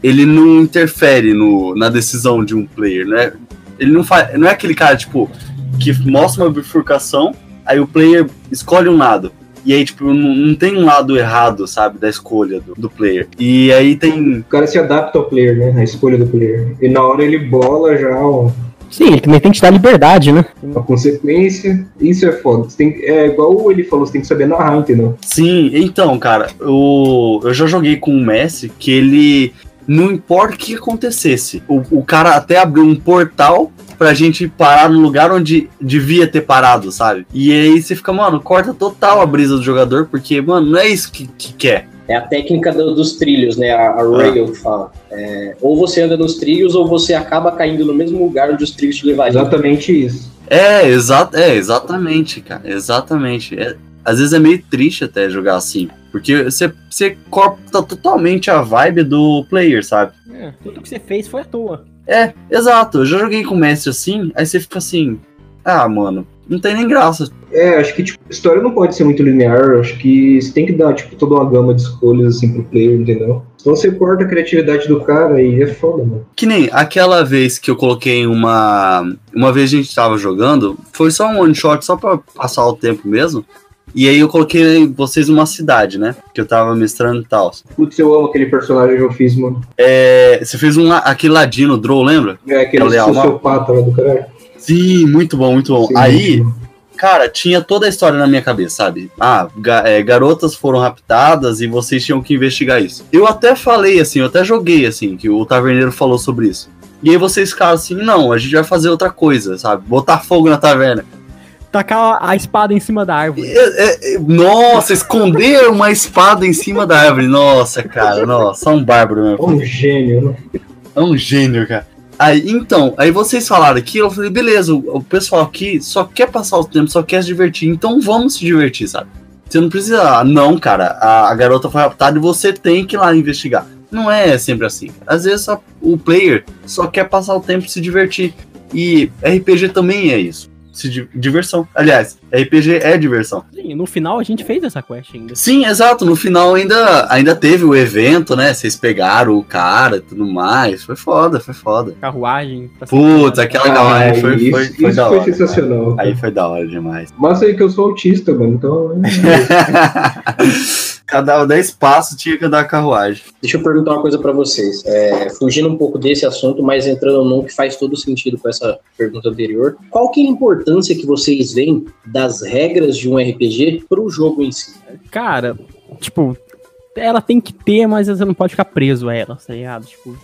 S3: ele não interfere no, na decisão de um player, né? Ele não faz, não é aquele cara tipo que mostra uma bifurcação, aí o player escolhe um lado. E aí, tipo, não, não tem um lado errado, sabe, da escolha do, do player. E aí tem
S4: O cara se adapta ao player, né? A escolha do player. E na hora ele bola já ó,
S6: Sim, ele também tem que te dar liberdade, né?
S4: a consequência. Isso é foda. Você tem, é igual ele falou, você tem que saber narrar, entendeu?
S3: Sim, então, cara, eu, eu já joguei com um Messi que ele. Não importa o que acontecesse, o, o cara até abriu um portal pra gente parar no lugar onde devia ter parado, sabe? E aí você fica, mano, corta total a brisa do jogador, porque, mano, não é isso que, que quer.
S2: É a técnica do- dos trilhos, né? A, a rail que fala. É, ou você anda nos trilhos, ou você acaba caindo no mesmo lugar onde os trilhos te levariam.
S4: Exatamente isso.
S3: É, exa é exatamente, cara, exatamente. É- às vezes é meio triste até jogar assim, porque você, você corta totalmente a vibe do player, sabe?
S6: É, tudo que você fez foi à toa.
S3: É, exato. Eu já joguei com mestre assim, aí você fica assim, ah, mano, não tem nem graça.
S4: É, acho que tipo, a história não pode ser muito linear. Acho que você tem que dar tipo, toda uma gama de escolhas assim pro player, entendeu? Senão você corta a criatividade do cara e é foda, mano.
S3: Que nem aquela vez que eu coloquei uma. Uma vez a gente tava jogando, foi só um one shot, só pra passar o tempo mesmo. E aí eu coloquei vocês numa cidade, né? Que eu tava mestrando e tal.
S4: Putz, eu amo aquele personagem que eu fiz, mano.
S3: É, você fez um, aquele ladino, Drow, lembra?
S4: É aquele
S3: É
S4: sociopata lá do cara.
S3: Sim, muito bom, muito bom.
S4: Sim,
S3: aí,
S4: muito
S3: cara, tinha toda a história na minha cabeça, sabe? Ah, ga é, garotas foram raptadas e vocês tinham que investigar isso. Eu até falei assim, eu até joguei assim, que o taverneiro falou sobre isso. E aí vocês ficaram assim, não, a gente vai fazer outra coisa, sabe? Botar fogo na taverna.
S6: Tacar a espada em cima da árvore.
S3: É, é, nossa, esconder uma espada em cima da árvore. Nossa, cara, nossa, um bárbaro, meu.
S4: Um gênio, né?
S3: É um gênio, cara. Aí, então, aí vocês falaram aqui, eu falei, beleza, o, o, pessoal aqui só quer passar o tempo, só quer se divertir, então vamos se divertir, sabe? Você não precisa, não, cara, a, a garota foi raptada e você tem que ir lá investigar. Não é sempre assim. Às vezes só, o player só quer passar o tempo e se divertir. E RPG também é isso diversão. Aliás, RPG é diversão.
S6: Sim, no final a gente fez essa quest ainda.
S3: Sim, exato. No final ainda, ainda teve o evento, né? Vocês pegaram o cara e tudo mais. Foi foda, foi foda.
S6: Carruagem.
S3: Putz, aquela carruagem foi,
S4: isso,
S3: foi, foi,
S4: isso
S3: da
S4: foi
S3: hora.
S4: sensacional.
S3: Aí foi da hora demais.
S4: Mas aí que eu sou autista, mano, então.
S3: Cada 10 passos tinha que andar a carruagem.
S2: Deixa eu perguntar uma coisa pra vocês. É, fugindo um pouco desse assunto, mas entrando num que faz todo sentido com essa pergunta anterior. Qual que é a importância que vocês veem das regras de um RPG pro jogo em si?
S6: Cara, tipo, ela tem que ter, mas você não pode ficar preso a ela, tá ligado? Tipo,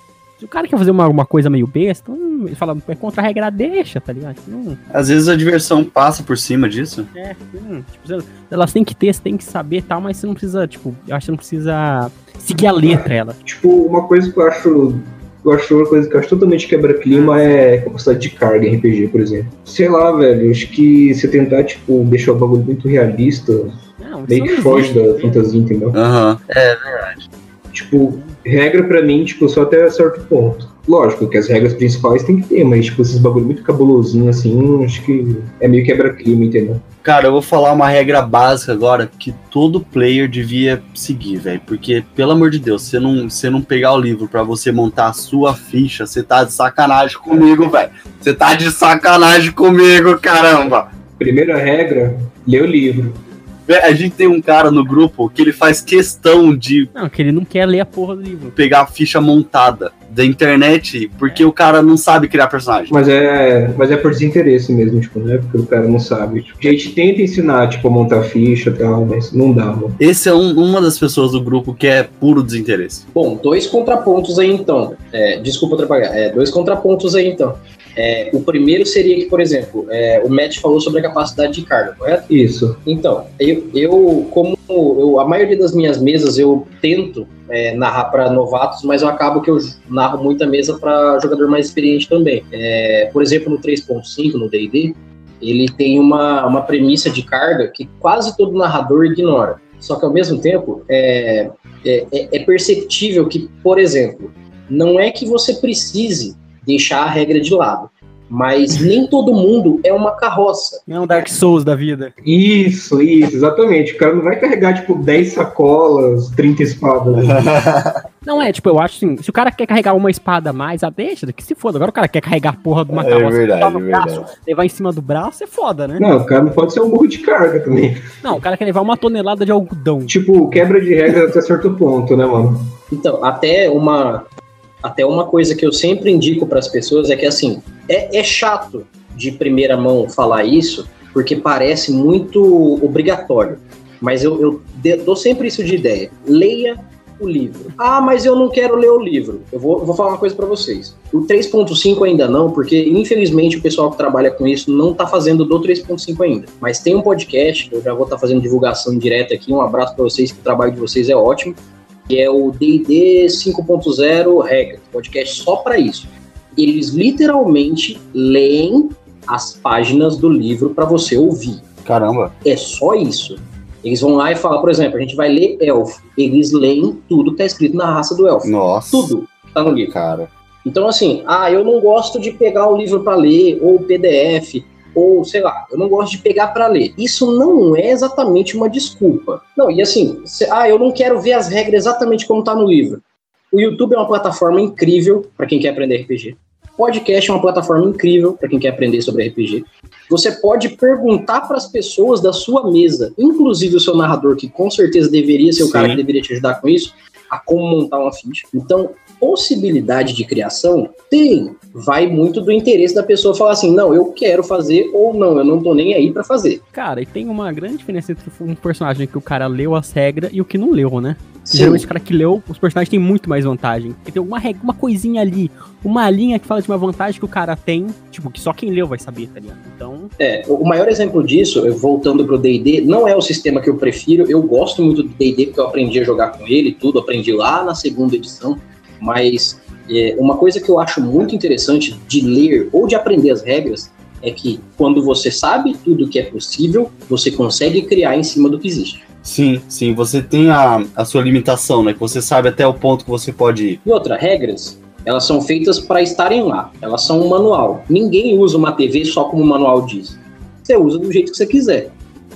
S6: o cara quer fazer uma, uma coisa meio besta, hum, ele fala, é contra a regra, deixa, tá ligado? Hum,
S3: Às vezes a diversão passa por cima disso.
S6: é, hum, tipo, elas têm que ter, você tem que saber e tal, mas você não precisa, tipo, eu acho que você não precisa seguir a letra ela.
S4: Tipo, uma coisa que eu acho. Eu acho uma coisa que eu acho totalmente quebra-clima é a capacidade de carga em RPG, por exemplo. Sei lá, velho, acho que você tentar, tipo, deixar o bagulho muito realista,
S6: Não,
S4: meio que foge da
S6: né?
S4: fantasia, entendeu?
S3: Aham. É verdade.
S4: Tipo, regra pra mim, tipo, só até certo ponto. Lógico que as regras principais tem que ter, mas, tipo, esses bagulho muito cabulosinho assim, acho que é meio quebra-clima, entendeu?
S3: Cara, eu vou falar uma regra básica agora que todo player devia seguir, velho. Porque, pelo amor de Deus, você não, você não pegar o livro pra você montar a sua ficha, você tá de sacanagem comigo, velho. Você tá de sacanagem comigo, caramba.
S4: Primeira regra, lê o livro.
S3: A gente tem um cara no grupo que ele faz questão de
S6: Não, que ele não quer ler a porra do livro.
S3: pegar a ficha montada da internet porque o cara não sabe criar personagem.
S4: Mas é, mas é por desinteresse mesmo, tipo, não é porque o cara não sabe. Tipo, a gente tenta ensinar, tipo, a montar ficha e tal, mas não dá, mano.
S3: Esse é um- uma das pessoas do grupo que é puro desinteresse.
S2: Bom, dois contrapontos aí então. É, desculpa atrapalhar. É, dois contrapontos aí então. É, o primeiro seria que, por exemplo, é, o Matt falou sobre a capacidade de carga, correto?
S4: Isso.
S2: Então, eu, como eu, a maioria das minhas mesas eu tento é, narrar para novatos, mas eu acabo que eu narro muita mesa para jogador mais experiente também. É, por exemplo, no 3.5, no D&D, ele tem uma, uma premissa de carga que quase todo narrador ignora. Só que ao mesmo tempo é, é, é- é perceptível que, por exemplo, não é que você precise deixar a regra de lado, mas nem todo mundo é uma carroça.
S6: Não é um Dark Souls da vida.
S4: Isso, isso, exatamente. O cara não vai carregar, tipo, 10 sacolas, 30 espadas. né?
S6: Não é, tipo, eu acho assim, se o cara quer carregar uma espada a mais, ah, deixa, que se foda. Agora o cara quer carregar a porra de uma
S3: É
S6: carroça,
S3: verdade,
S6: botar no
S3: é
S6: braço,
S3: verdade.
S6: levar em cima do braço, é foda, né?
S4: Não, o cara não pode ser um burro de carga também.
S6: Não, o cara quer levar uma tonelada de algodão.
S4: Tipo, quebra de regra até certo ponto, né, mano?
S2: Então, até uma, até uma coisa que eu sempre indico para as pessoas é que, assim, é, é chato de primeira mão falar isso, porque parece muito obrigatório. Mas eu, eu dou sempre isso de ideia. Leia o livro. Ah, mas eu não quero ler o livro. Eu vou, vou falar uma coisa para vocês. O 3.5 ainda não, porque infelizmente o pessoal que trabalha com isso não tá fazendo do 3.5 ainda. Mas tem um podcast, eu já vou estar fazendo divulgação indireta aqui. Um abraço para vocês, que o trabalho de vocês é ótimo que é o D&D 5.0 Regras, podcast só para isso. Eles literalmente leem as páginas do livro para você ouvir.
S3: Caramba.
S2: É só isso. Eles vão lá e falam, por exemplo, a gente vai ler elfo. Eles leem tudo que tá escrito na raça do elfo.
S3: Nossa.
S2: Tudo tá no livro.
S3: Cara.
S2: Então, assim, ah, eu não gosto de pegar o livro para ler, ou o PDF, ou sei lá, eu não gosto de pegar para ler. Isso não é exatamente uma desculpa. Não, e assim, se- ah, eu não quero ver as regras exatamente como tá no livro. O YouTube é uma plataforma incrível para quem quer aprender RPG. Podcast é uma plataforma incrível para quem quer aprender sobre RPG. Você pode perguntar para as pessoas da sua mesa, inclusive o seu narrador, que com certeza deveria ser o cara
S3: Sim.
S2: que deveria te ajudar com isso. A como montar uma ficha. Então, possibilidade de criação tem. Vai muito do interesse da pessoa falar assim, não, eu quero fazer ou não, eu não tô nem aí para fazer.
S6: Cara, e tem uma grande diferença entre um personagem que o cara leu as regras e o que não leu, né?
S2: Sim.
S6: Geralmente o cara que leu, os personagens têm muito mais vantagem. Porque tem uma regra, uma coisinha ali, uma linha que fala de uma vantagem que o cara tem, tipo, que só quem leu vai saber, tá ligado? Então,
S2: É, o maior exemplo disso, voltando pro D&D, não é o sistema que eu prefiro, eu gosto muito do D&D porque eu aprendi a jogar com ele tudo, aprendi lá na segunda edição, mas é, uma coisa que eu acho muito interessante de ler ou de aprender as regras é que quando você sabe tudo que é possível, você consegue criar em cima do que existe.
S3: Sim, sim, você tem a, a sua limitação, né? Que você sabe até o ponto que você pode ir.
S2: E outra, regras, elas são feitas para estarem lá. Elas são um manual. Ninguém usa uma TV só como o manual diz. Você usa do jeito que você quiser.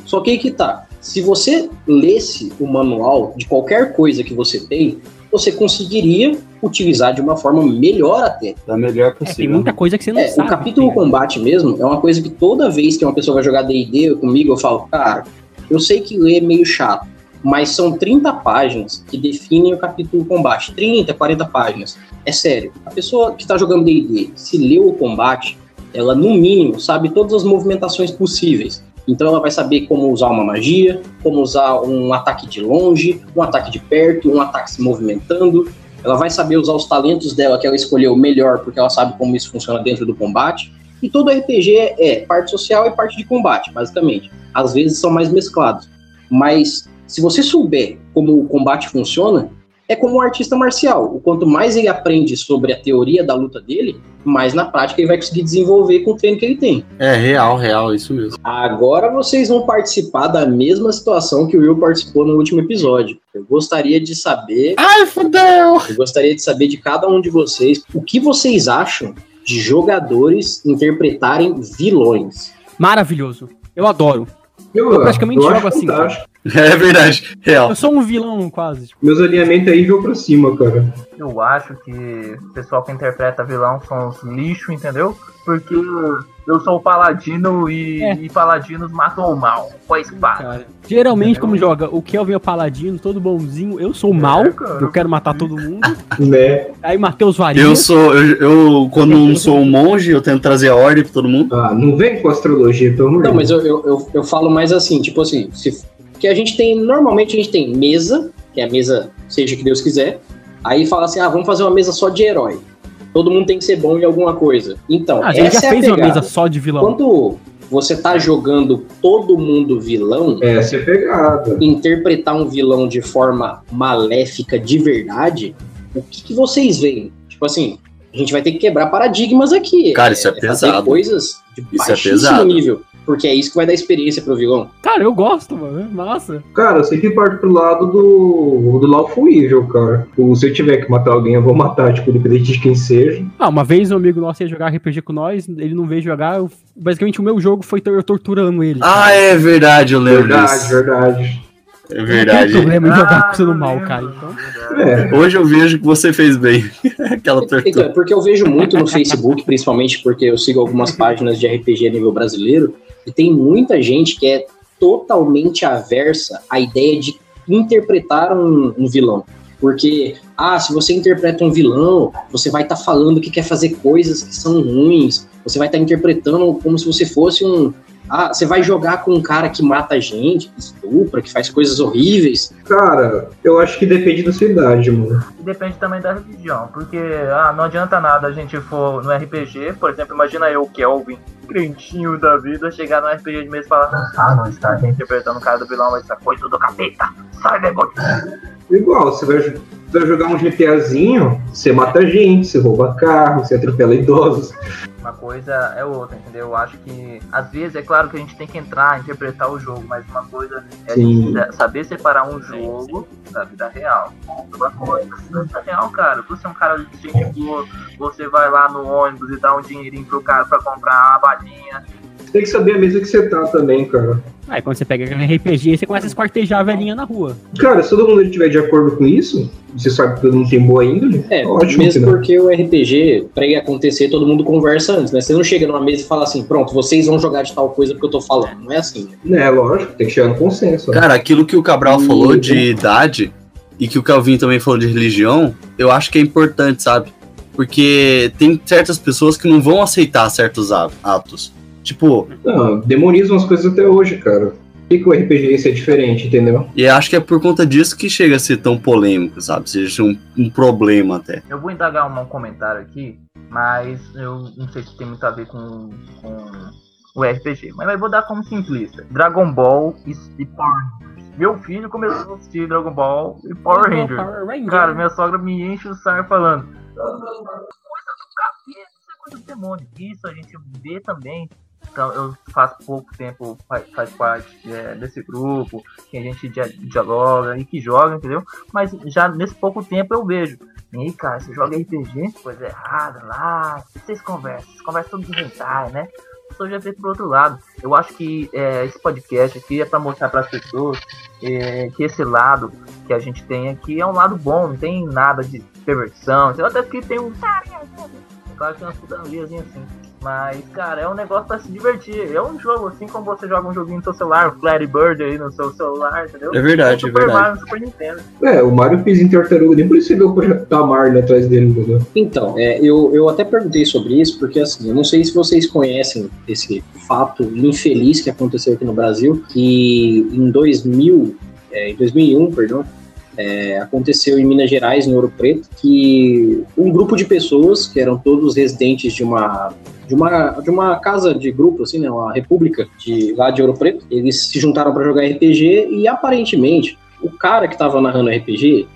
S2: Só que aí que tá. Se você lesse o manual de qualquer coisa que você tem, você conseguiria utilizar de uma forma melhor até.
S3: Da melhor
S6: é, tem
S3: possível.
S6: muita coisa que você não
S2: É,
S6: sabe.
S2: o capítulo combate mesmo é uma coisa que toda vez que uma pessoa vai jogar D&D comigo, eu falo, cara, eu sei que ler é meio chato, mas são 30 páginas que definem o capítulo combate. 30, 40 páginas. É sério, a pessoa que está jogando D&D, se leu o combate, ela no mínimo sabe todas as movimentações possíveis. Então ela vai saber como usar uma magia, como usar um ataque de longe, um ataque de perto, um ataque se movimentando. Ela vai saber usar os talentos dela que ela escolheu melhor, porque ela sabe como isso funciona dentro do combate. E todo RPG é parte social e parte de combate, basicamente. Às vezes são mais mesclados. Mas se você souber como o combate funciona, é como um artista marcial. O quanto mais ele aprende sobre a teoria da luta dele, mais na prática ele vai conseguir desenvolver com o treino que ele tem.
S3: É real, real, isso mesmo.
S2: Agora vocês vão participar da mesma situação que o Will participou no último episódio. Eu gostaria de saber,
S3: Ai, fudeu!
S2: eu gostaria de saber de cada um de vocês o que vocês acham de jogadores interpretarem vilões.
S6: Maravilhoso. Eu adoro.
S4: Eu,
S6: Eu praticamente
S4: eu
S6: jogo assim.
S3: É verdade, real.
S6: Eu sou um vilão quase. tipo.
S4: Meus alinhamentos aí vão pra cima, cara.
S5: Eu acho que o pessoal que interpreta vilão são os lixo, entendeu? Porque eu sou o paladino e,
S6: É.
S5: e paladinos matam o mal com a espada.
S6: Cara. Geralmente, como joga o Kelvin é o paladino, todo bonzinho, eu sou o mal,
S5: É,
S6: eu quero matar todo mundo.
S4: Né?
S6: Aí Matheus varia.
S3: Eu sou, eu, eu, quando não sou um monge, eu tento trazer a ordem pra todo mundo.
S4: Ah, não vem com astrologia, pelo amor de
S2: Não, mas eu, eu, eu, eu falo mais assim, tipo assim, se, que a gente tem, normalmente a gente tem mesa, que é a mesa, seja que Deus quiser, aí fala assim, ah, vamos fazer uma mesa só de herói. Todo mundo tem que ser bom em alguma coisa. Então,
S6: Ah, a gente já
S2: é
S6: fez
S2: a
S6: uma mesa só de vilão.
S2: Quando você tá jogando todo mundo vilão,
S4: Essa é pegada.
S2: interpretar um vilão de forma maléfica de verdade, o que, que vocês veem? Tipo assim, a gente vai ter que quebrar paradigmas aqui.
S3: Cara, isso é
S2: fazer
S3: pesado.
S2: coisas de
S3: Isso é
S2: baixíssimo
S3: pesado.
S2: nível. Porque é isso que vai dar experiência pro vilão.
S6: Cara, eu gosto, mano. é Massa.
S4: Cara, eu sempre parto pro lado do, do Lawful Evil, cara. Tipo, se eu tiver que matar alguém, eu vou matar, tipo, independente de quem seja.
S6: Ah, uma vez um amigo nosso ia jogar RPG com nós, ele não veio jogar, eu- basicamente o meu jogo foi eu torturando ele.
S3: Ah, é verdade, eu lembro
S4: Verdade,
S3: disso.
S4: verdade.
S3: É
S6: Não tem
S3: verdade.
S6: problema em jogar
S5: Ah,
S6: sendo mal, cara. Então...
S5: verdade.
S4: É.
S3: Hoje eu vejo que você fez bem. Aquela
S2: Então,
S3: tortura.
S2: é porque eu vejo muito no Facebook, principalmente porque eu sigo algumas páginas de RPG a nível brasileiro, e tem muita gente que é totalmente aversa à ideia de interpretar um, um vilão. Porque, ah, se você interpreta um vilão, você vai estar falando que quer fazer coisas que são ruins, você vai estar interpretando como se você fosse um. Ah, você vai jogar com um cara que mata gente, que estupra, que faz coisas horríveis.
S4: Cara, eu acho que depende da sua idade, mano.
S5: E depende também da religião, porque ah, não adianta nada a gente for no RPG, por exemplo, imagina eu, Kelvin, crentinho da vida, chegar no RPG de mesa e falar, ah, não está interpretando o cara do vilão, ser coisa do capeta, sai demônio.
S4: Igual, você vai, vai jogar um GTAzinho, você mata gente, você rouba carro, você atropela idosos.
S5: Uma coisa é outra, entendeu? Eu acho que, às vezes, é claro que a gente tem que entrar, interpretar o jogo, mas uma coisa é saber separar um jogo da vida real. Uma coisa, na vida real, cara, você é um cara de gente boa, você vai lá no ônibus e dá um dinheirinho pro cara pra comprar uma balinha.
S4: Você tem que saber a mesa que você tá também, cara.
S6: Aí quando você pega aquele RPG, você começa a esquartejar a velhinha na rua.
S4: Cara, se todo mundo estiver de acordo com isso, você sabe que todo mundo tem boa índole,
S2: É,
S4: ótimo.
S2: mesmo porque o RPG, pra ele acontecer, todo mundo conversa antes, né? Você não chega numa mesa e fala assim, pronto, vocês vão jogar de tal coisa porque eu tô falando. Não é assim. né?
S4: É, lógico, tem que chegar no consenso. né?
S3: Cara, aquilo que o Cabral falou de idade, e que o Calvin também falou de religião, eu acho que é importante, sabe? Porque tem certas pessoas que não vão aceitar certos atos. Tipo.
S4: Não, demonizam as coisas até hoje, cara. Por que, que o RPG esse é diferente, entendeu?
S3: E acho que é por conta disso que chega a ser tão polêmico, sabe? Seja um, um problema até.
S5: Eu vou indagar um, comentário aqui, mas eu não sei se tem muito a ver com, com o RPG. Mas eu vou dar como simplista. Dragon Ball e Power Rangers. Meu filho começou a assistir Dragon Ball e Power Ranger. Cara, minha sogra me enche o saco falando. Coisa do capeta, isso é coisa do demônio. Isso a gente vê também eu faço pouco tempo, faz, parte é, desse grupo, que a gente dialoga e que joga, entendeu? Mas já nesse pouco tempo eu vejo. E cara, você joga RPG, coisa errada lá, vocês conversam, vocês conversam de hentai, né? Eu já vejo pro outro lado. Eu acho que é, esse podcast aqui é para mostrar para as pessoas é, que esse lado que a gente tem aqui é um lado bom, não tem nada de perversão, até que tem um. Claro que tem umas putanias assim. Mas, cara, é um negócio pra se divertir. É um jogo, assim como você joga um joguinho no seu celular, um Flappy Bird aí no seu celular, entendeu?
S3: É verdade, é, é verdade. Mario, Super
S4: Nintendo. É, o Mario fez em tartaruga, nem por isso ele deu pra Mario atrás dele, entendeu?
S2: Então, é, eu, eu até perguntei sobre isso, porque assim, eu não sei se vocês conhecem esse fato infeliz que aconteceu aqui no Brasil, que em 2000, é, em 2001, perdão, é, aconteceu em Minas Gerais, em Ouro Preto, que um grupo de pessoas, que eram todos residentes de uma de uma, de uma casa de grupo, assim, né, uma república de, lá de Ouro Preto, eles se juntaram para jogar RPG e aparentemente o cara que estava narrando RPG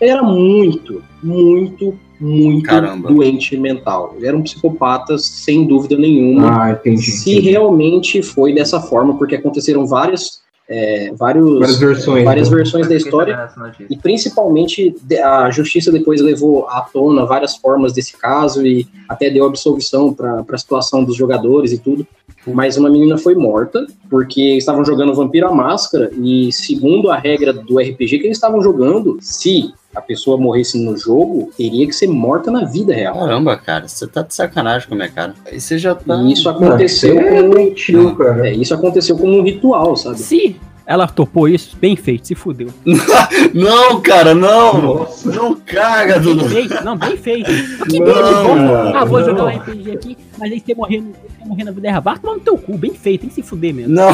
S2: era muito, muito, muito Caramba. doente mental. Ele era um psicopata, sem dúvida nenhuma.
S4: Ah, entendi,
S2: se entendi. realmente foi dessa forma, porque aconteceram várias é, vários,
S4: várias versões,
S2: várias né? versões da história e principalmente a justiça depois levou à tona várias formas desse caso e até deu absolvição para a situação dos jogadores e tudo. Mas uma menina foi morta porque estavam jogando Vampiro à Máscara e segundo a regra do RPG que eles estavam jogando, se a pessoa morresse no jogo, teria que ser morta na vida real.
S3: Caramba, cara, você tá de sacanagem com a minha cara.
S2: Aí você já tá. E isso aconteceu é como. Mentiu, cara. É, isso aconteceu como um ritual, sabe?
S6: Sim. Ela topou isso, bem feito, se fudeu.
S3: não, cara, não! Nossa. Não caga,
S6: Dudu. Bem feito, não, bem feito. Que não, bom. Ah, vou jogar um RPG aqui, mas aí você morrer, você morrer na vida real. Vai tomar no teu cu, bem feito, tem que se fuder mesmo.
S3: Não.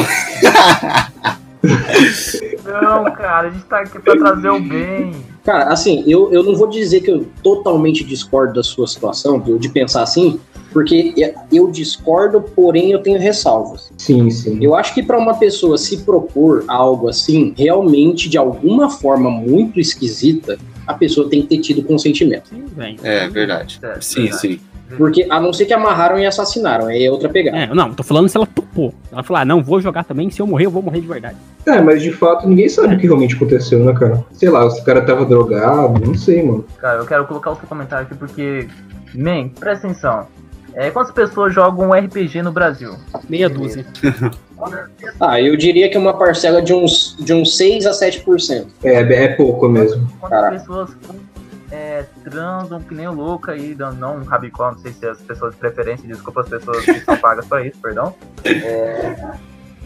S5: Não, cara, a gente tá aqui pra trazer o bem.
S2: Cara, assim, eu, eu não vou dizer que eu totalmente discordo da sua situação, de, de pensar assim, porque eu discordo, porém eu tenho ressalvas.
S4: Sim, sim.
S2: Eu acho que para uma pessoa se propor algo assim, realmente de alguma forma muito esquisita, a pessoa tem que ter tido consentimento. Sim,
S3: é verdade. É, sim, verdade. sim.
S2: Porque, a não ser que amarraram e assassinaram, aí é outra pegada.
S6: É, não, tô falando se ela topou. Ela falou, ah, não, vou jogar também, se eu morrer, eu vou morrer de verdade.
S4: É, mas de fato ninguém sabe é. o que realmente aconteceu, né, cara? Sei lá, se o cara tava drogado, não sei, mano.
S5: Cara, eu quero colocar outro comentário aqui porque, man, presta atenção. É, quantas pessoas jogam um RPG no Brasil?
S6: Meia dúzia.
S2: ah, eu diria que é uma parcela de uns, de uns 6 a 7%.
S4: É, é pouco mesmo.
S5: Quantas Caraca. pessoas é, transam que nem louco aí, não um rabicó, não sei se as pessoas de preferência, desculpa as pessoas que são pagas para isso, perdão. É,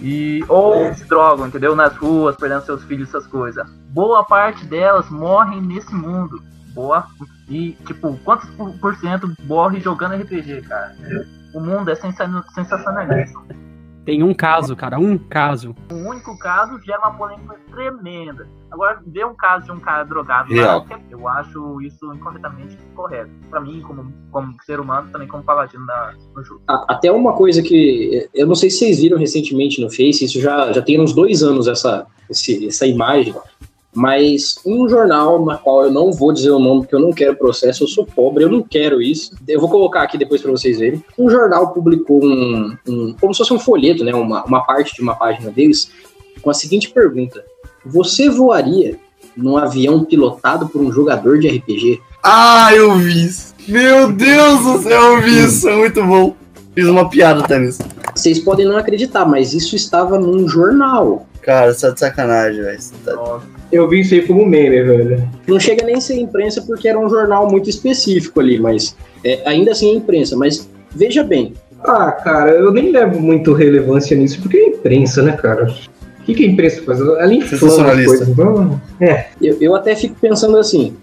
S5: e, ou se drogam, entendeu? Nas ruas, perdendo seus filhos, essas coisas. Boa parte delas morrem nesse mundo. Boa. E, tipo, quantos por, por cento morre jogando RPG, cara? O mundo é sensacionalista.
S6: Tem um caso, cara, um caso.
S5: Um único caso gera uma polêmica tremenda. Agora, ver um caso de um cara drogado,
S3: lá,
S5: eu acho isso incorretamente correto. Pra mim, como, como ser humano, também como paladino na, no jogo.
S2: Até uma coisa que eu não sei se vocês viram recentemente no Face, isso já, já tem uns dois anos essa, esse, essa imagem mas um jornal na qual eu não vou dizer o nome porque eu não quero processo, eu sou pobre, eu não quero isso. Eu vou colocar aqui depois para vocês verem. Um jornal publicou um, um, como se fosse um folheto, né, uma, uma parte de uma página deles, com a seguinte pergunta: Você voaria num avião pilotado por um jogador de RPG?
S3: Ah, eu vi isso. Meu Deus do céu, eu vi isso, é muito bom. Fiz uma piada até nisso.
S2: Vocês podem não acreditar, mas isso estava num jornal.
S3: Cara, você tá de sacanagem, velho.
S4: Eu vi isso aí como meme, velho.
S2: Não chega nem a ser imprensa porque era um jornal muito específico ali, mas é, ainda assim é imprensa. Mas veja bem.
S4: Ah, cara, eu nem levo muito relevância nisso porque é imprensa, né, cara? O que, que a imprensa faz? Ela inflama as coisas. Então, é,
S2: Eu, eu até fico pensando assim: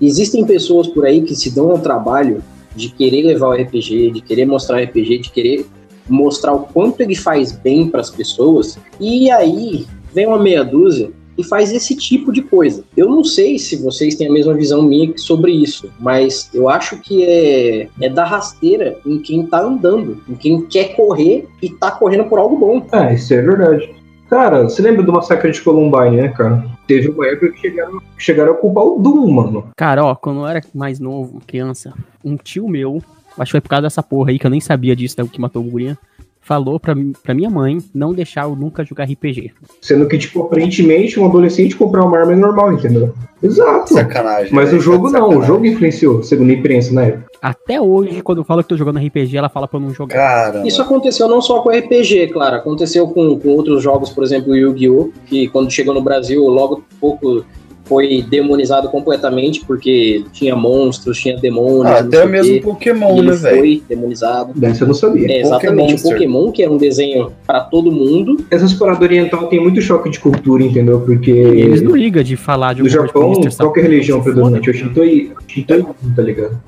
S2: existem pessoas por aí que se dão ao trabalho de querer levar o RPG, de querer mostrar o RPG, de querer mostrar o quanto ele faz bem para as pessoas, e aí vem uma meia dúzia e faz esse tipo de coisa. Eu não sei se vocês têm a mesma visão minha sobre isso, mas eu acho que é, é dar rasteira em quem tá andando, em quem quer correr e tá correndo por algo bom.
S4: ah, isso é verdade. Cara, você lembra do massacre de Columbine, né, cara? Teve uma época que chegaram, chegaram a culpar o Doom, mano.
S6: Cara, ó, quando eu era mais novo, criança, um tio meu, acho que foi por causa dessa porra aí, que eu nem sabia disso, né, que matou o Gurinha, falou pra, pra minha mãe não deixar eu nunca jogar RPG.
S4: Sendo que, tipo, aparentemente, um adolescente comprar uma arma é normal, entendeu? Exato.
S3: Sacanagem.
S4: Mas
S3: velho,
S4: o jogo
S3: de
S4: não, o
S3: sacanagem.
S4: jogo influenciou, segundo a imprensa na época.
S6: Até hoje, quando eu falo que tô jogando RPG, ela fala pra eu não jogar.
S3: Caramba.
S2: Isso aconteceu não só com RPG, claro, aconteceu com, com outros jogos, por exemplo, o Yu-Gi-Oh!, que quando chegou no Brasil, logo pouco foi demonizado completamente, porque tinha monstros, tinha demônios.
S3: Ah, até
S2: o
S3: mesmo
S2: quê,
S3: Pokémon, né, velho?
S2: foi demonizado.
S4: Dessa eu não sabia.
S2: É, exatamente, o
S3: Monster.
S2: Pokémon, que era um desenho para todo mundo.
S4: Essas paradas oriental tem muito choque de cultura, entendeu? Porque
S6: eles não ligam de falar de
S4: no
S6: alguma coisa
S4: Japão,
S6: Mr.
S4: qual que é a religião predominante? É o
S6: Foda-se,
S4: Shintoí, Shintoí, tá ligado?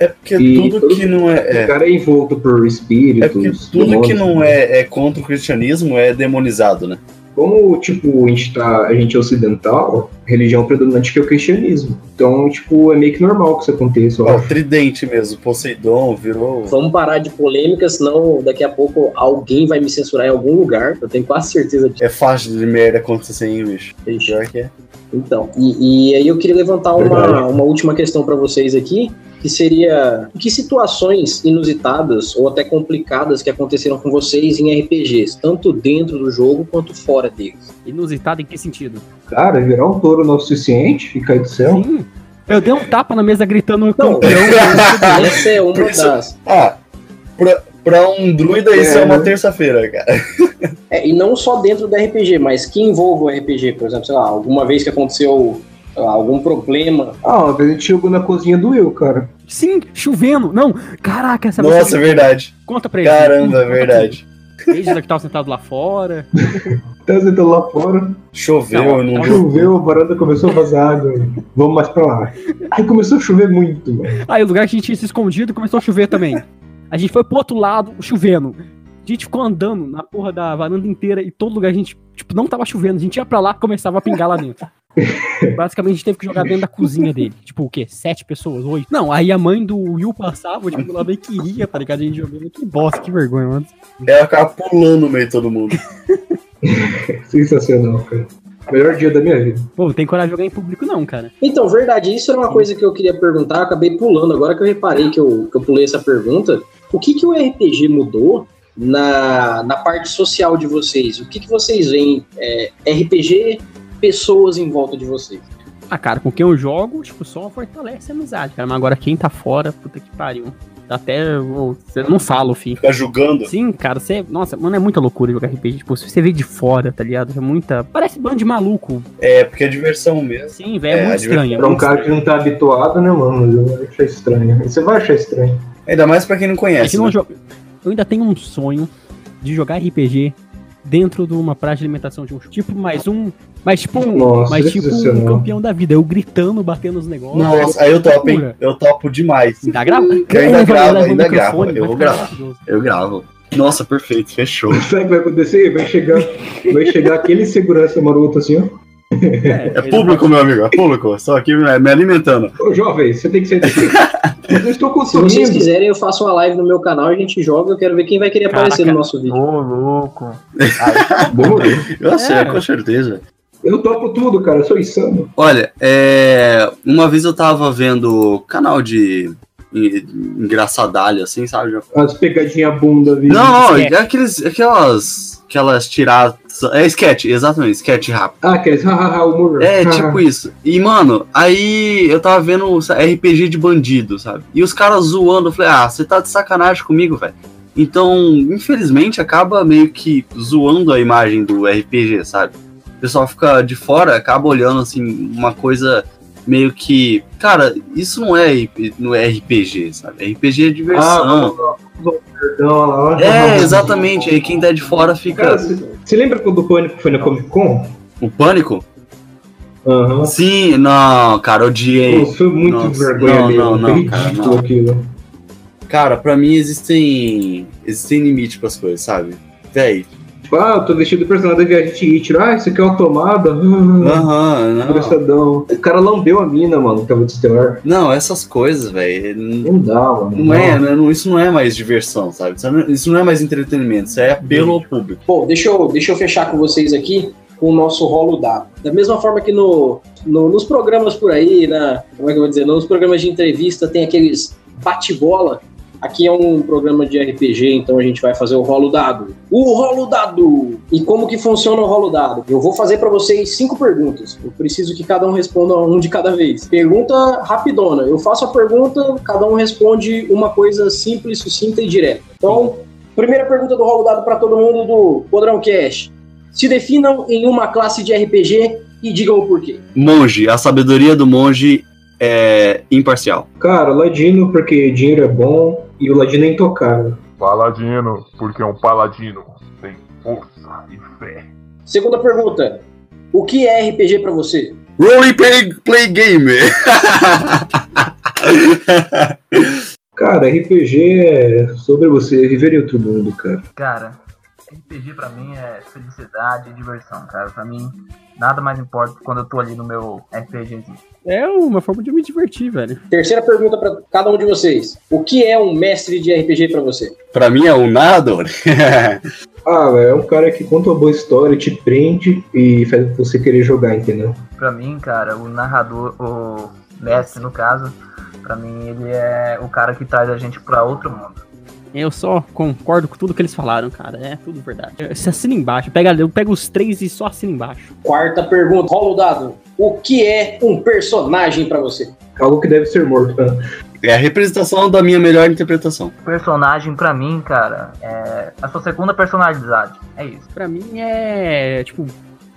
S3: É porque
S4: E
S3: tudo que não é.
S4: O
S3: É,
S4: cara é envolto por espíritos.
S3: é porque tudo que
S4: demônios.
S3: não é, é contra o cristianismo é demonizado, né?
S4: Como, tipo, a gente, tá, a gente é ocidental, a religião predominante que é o cristianismo. Então, tipo, é meio que normal que isso aconteça,
S3: Ó, o tridente mesmo, Poseidon virou.
S2: Vamos parar de polêmica, senão daqui a pouco alguém vai me censurar em algum lugar. Eu tenho quase certeza disso.
S3: É fácil de merda acontecer em bicho.
S2: Ixi.
S3: Pior que é.
S2: Então, e, e aí eu queria levantar uma,
S4: Verdade.
S2: uma última questão para vocês aqui, que seria que situações inusitadas ou até complicadas que aconteceram com vocês em RPGs, tanto dentro do jogo quanto fora deles.
S6: Inusitado em que sentido?
S4: Cara, virar um touro não é o suficiente e cair do céu.
S6: Sim. Eu dei um tapa na mesa gritando
S2: Não,
S6: campeão.
S2: essa é uma das.
S3: Ah, pra, pra um druida isso é,
S4: É.
S3: uma terça-feira, cara.
S2: É, e não só dentro do RPG, mas que envolva o RPG, por exemplo, sei lá, alguma vez que aconteceu lá, algum problema.
S4: Ah, uma vez a gente chegou na cozinha do Will, cara.
S6: Sim, chovendo. Não, caraca, essa
S3: Nossa, é verdade.
S6: Conta pra ele.
S3: Caramba, é verdade.
S6: Desde que tava sentado lá fora.
S4: Tá sentando lá fora,
S3: Choveu,
S6: Não,
S3: deu.
S4: choveu, a varanda começou a vazar água. Vamos mais pra lá. Aí começou a chover muito, mano.
S6: Aí o lugar que a gente tinha se escondido começou a chover também. A gente foi pro outro lado, chovendo. A gente ficou andando na porra da varanda inteira e todo lugar a gente, tipo, não tava chovendo. A gente ia pra lá começava a pingar lá dentro. Basicamente a gente teve que jogar dentro da cozinha dele. Tipo, o quê? Sete pessoas? Oito? Não, aí a mãe do Will passava, tipo, ela nem queria, tá ligado? A gente jogando. Que bosta, que vergonha, mano.
S3: Ela ficava pulando no meio de todo mundo.
S4: Sensacional, cara. Melhor dia da minha vida.
S6: Pô, não tem coragem de jogar em público, não, cara.
S2: Então, verdade, isso era uma coisa que eu queria perguntar, eu acabei pulando, agora que eu reparei que eu, que eu pulei essa pergunta. O que, que o RPG mudou na, na parte social de vocês? O que, que vocês veem? É, RPG, pessoas em volta de vocês.
S6: Ah, cara, com quem eu jogo, tipo, só fortalece a amizade, cara. Mas agora quem tá fora, puta que pariu. Até você não fala, filho.
S3: Fica julgando.
S6: Sim, cara, você. Nossa, mano, é muita loucura jogar RPG. Tipo, se você vê de fora, tá ligado? É muita. Parece bando de maluco.
S3: É, porque é diversão mesmo.
S6: Sim, velho, é,
S3: É,
S6: muito
S3: a
S6: estranho. é
S4: Pra um cara que não tá habituado, né, mano? Vai achar estranho. Você vai achar estranho.
S3: Ainda mais pra quem não conhece.
S6: não
S3: né?
S6: joga- Eu ainda tenho um sonho de jogar RPG dentro de uma praça de alimentação de um tipo mais um. Mas tipo um.
S4: Nossa,
S6: mas tipo um campeão da vida. Eu gritando, batendo os negócios.
S3: Nossa, aí eu topo, hein? Eu topo demais.
S6: Ainda grava?
S3: Eu ainda gravo, ainda gravo. Eu vou gravar. Eu gravo. Nossa, perfeito, fechou.
S4: Sabe o que vai acontecer? Vai chegar, vai chegar aquele segurança maroto assim, ó.
S3: É público, meu amigo, é público. Só aqui me me alimentando.
S4: Ô, jovem, você tem que ser eu estou
S2: Se vocês
S4: consumindo.
S2: quiserem, eu faço uma live no meu canal, a gente joga, eu quero ver quem vai querer aparecer
S6: Caraca.
S2: no nosso vídeo.
S5: Ô, louco.
S4: Demorou.
S3: Eu sei,
S6: É.
S3: com certeza.
S4: Eu topo tudo, cara. Eu sou insano.
S3: Olha, é, uma vez eu tava vendo canal de en- engraçadalho, assim, sabe?
S4: As pegadinhas bunda, viu?
S3: Não, não,
S6: Sketch.
S3: é aqueles, aquelas, aquelas tiradas. É sketch, exatamente, sketch rápido.
S4: Ah, hahaha, humor.
S3: É, tipo isso. E, mano, aí eu tava vendo RPG de bandido, sabe? E os caras zoando, eu falei, ah, você tá de sacanagem comigo, velho. Então, infelizmente, acaba meio que zoando a imagem do RPG, sabe? O pessoal fica de fora, acaba olhando, assim, uma coisa meio que. Cara, isso não é, não é RPG, sabe? RPG é diversão.
S4: Ah,
S3: é, exatamente. Aí quem tá de fora fica.
S4: Cara, você lembra quando o Pânico foi na Comic Con?
S3: O Pânico?
S4: Aham.
S3: Sim, não, cara, odiei.
S4: Pô, foi muito
S3: Nossa,
S4: vergonha
S3: não,
S4: mesmo.
S3: não, não, cara, não.
S4: aquilo.
S3: Cara, pra mim existem. Existem limites pras coisas, sabe? Véi.
S4: Tipo, ah, eu tô vestido do personagem da Viagem Hitler. Ah, isso aqui é uma tomada.
S3: Aham, não.
S4: O cara lambeu a mina, mano, que tava de Stellar.
S3: Não, essas coisas, velho. Não,
S4: Não dá, mano.
S3: não é, né? Não- isso não é mais diversão, sabe? Isso não- Isso não é mais entretenimento, isso é apelo ao público.
S2: Bom, deixa eu, deixa eu fechar com vocês aqui com o nosso rolo dado. Da mesma forma que no, no- nos programas por aí, na, como é que eu vou dizer, nos programas de entrevista tem aqueles bate-bola. Aqui é um programa de RPG, então a gente vai fazer o rolo dado. O rolo dado! E como que funciona o rolo dado? Eu vou fazer para vocês cinco perguntas. Eu preciso que cada um responda um de cada vez. Pergunta rapidona. Eu faço a pergunta, cada um responde uma coisa simples, sucinta e direta. Então, primeira pergunta do rolo dado para todo mundo do Podrão Cash. Se definam em uma classe de RPG e digam o porquê.
S3: Monge, a sabedoria do monge é imparcial.
S4: Cara, Ladino, porque dinheiro é bom e o Ladino é intocável.
S1: Paladino, porque é um paladino. Tem força e fé.
S2: Segunda pergunta. O que é RPG para você?
S3: Role play, play game!
S4: Cara, RPG é sobre você viver em outro mundo, cara.
S5: Cara, RPG pra mim é felicidade e diversão, cara. Pra mim, nada mais importa quando eu tô ali no meu RPGzinho.
S6: É uma forma de me divertir, velho.
S2: Terceira pergunta para cada um de vocês. O que é um mestre de RPG para você?
S3: pra mim é um narrador.
S4: Ah, velho, é um cara que conta uma boa história, te prende e faz você querer jogar, entendeu?
S5: Pra mim, cara, o narrador, o mestre no caso, pra mim ele é o cara que traz a gente pra outro mundo.
S6: Eu só concordo com tudo que eles falaram, cara. É tudo verdade. Você assina embaixo. Pega, eu pego os três e só assina embaixo.
S2: Quarta pergunta. Rola o dado. O que é um personagem para você?
S4: Algo que deve ser morto, né?
S3: É a representação da minha melhor interpretação.
S5: Personagem pra mim, cara, é a sua segunda personalidade. É isso.
S6: Pra mim é, tipo,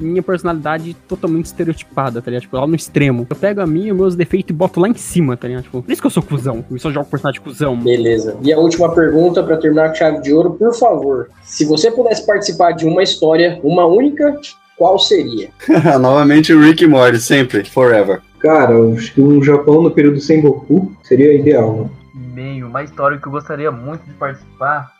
S6: minha personalidade totalmente estereotipada, tá ligado? Tipo, lá no extremo. Eu pego a minha, meus defeitos e boto lá em cima, tá ligado? Tipo, por isso que eu sou cuzão. Eu só jogo personagem cuzão.
S2: Beleza. E a última pergunta para terminar com chave de ouro, por favor. Se você pudesse participar de uma história, uma única, qual seria?
S3: Novamente o Rick e Morty, sempre, forever.
S4: Cara, acho que um Japão no período Sengoku seria ideal, né?
S5: Meio, uma história que eu gostaria muito de participar.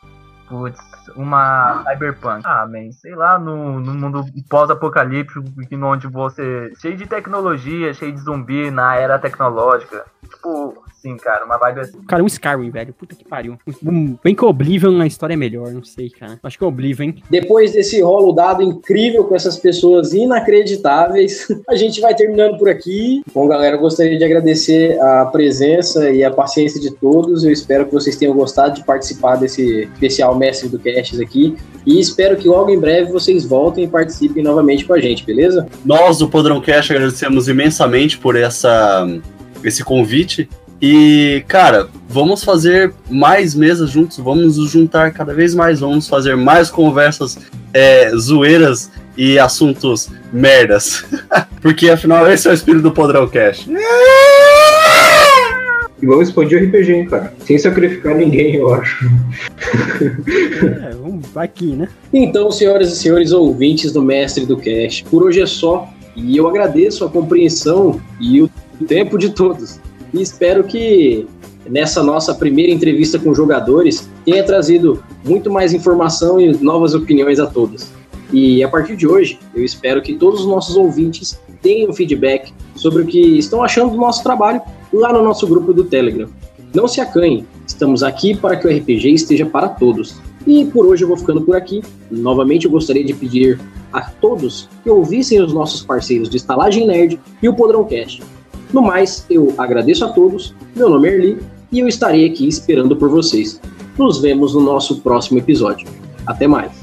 S5: Putz, uma cyberpunk. Ah, man, sei lá, no, no mundo pós-apocalíptico, onde você. cheio de tecnologia, cheio de zumbi na era tecnológica. Tipo, sim, cara, uma vibe assim.
S6: Cara, um Skyrim, velho. Puta que pariu. Um, bem que o Oblivion a história é melhor, não sei, cara. Acho que o Oblivion, hein?
S2: Depois desse rolo dado incrível com essas pessoas inacreditáveis, a gente vai terminando por aqui. Bom, galera, eu gostaria de agradecer a presença e a paciência de todos. Eu espero que vocês tenham gostado de participar desse especial Mestre do Casts aqui. E espero que logo em breve vocês voltem e participem novamente com a gente, beleza?
S3: Nós do Podrão Cash agradecemos imensamente por essa, esse convite. E, cara, vamos fazer mais mesas juntos, vamos nos juntar cada vez mais, vamos fazer mais conversas é, zoeiras e assuntos merdas. Porque afinal esse é o espírito do Podrão Cash.
S4: E vamos expandir o RPG, hein, cara? Sem sacrificar ninguém, eu acho.
S6: É, vamos aqui, né?
S2: Então, senhoras e senhores ouvintes do Mestre do Cast, por hoje é só. E eu agradeço a compreensão e o tempo de todos. E espero que nessa nossa primeira entrevista com jogadores tenha trazido muito mais informação e novas opiniões a todos. E a partir de hoje, eu espero que todos os nossos ouvintes tenham feedback sobre o que estão achando do nosso trabalho lá no nosso grupo do Telegram. Não se acanhem, estamos aqui para que o RPG esteja para todos. E por hoje eu vou ficando por aqui. Novamente eu gostaria de pedir a todos que ouvissem os nossos parceiros de Estalagem Nerd e o Podrão Cast. No mais, eu agradeço a todos, meu nome é Erli e eu estarei aqui esperando por vocês. Nos vemos no nosso próximo episódio. Até mais!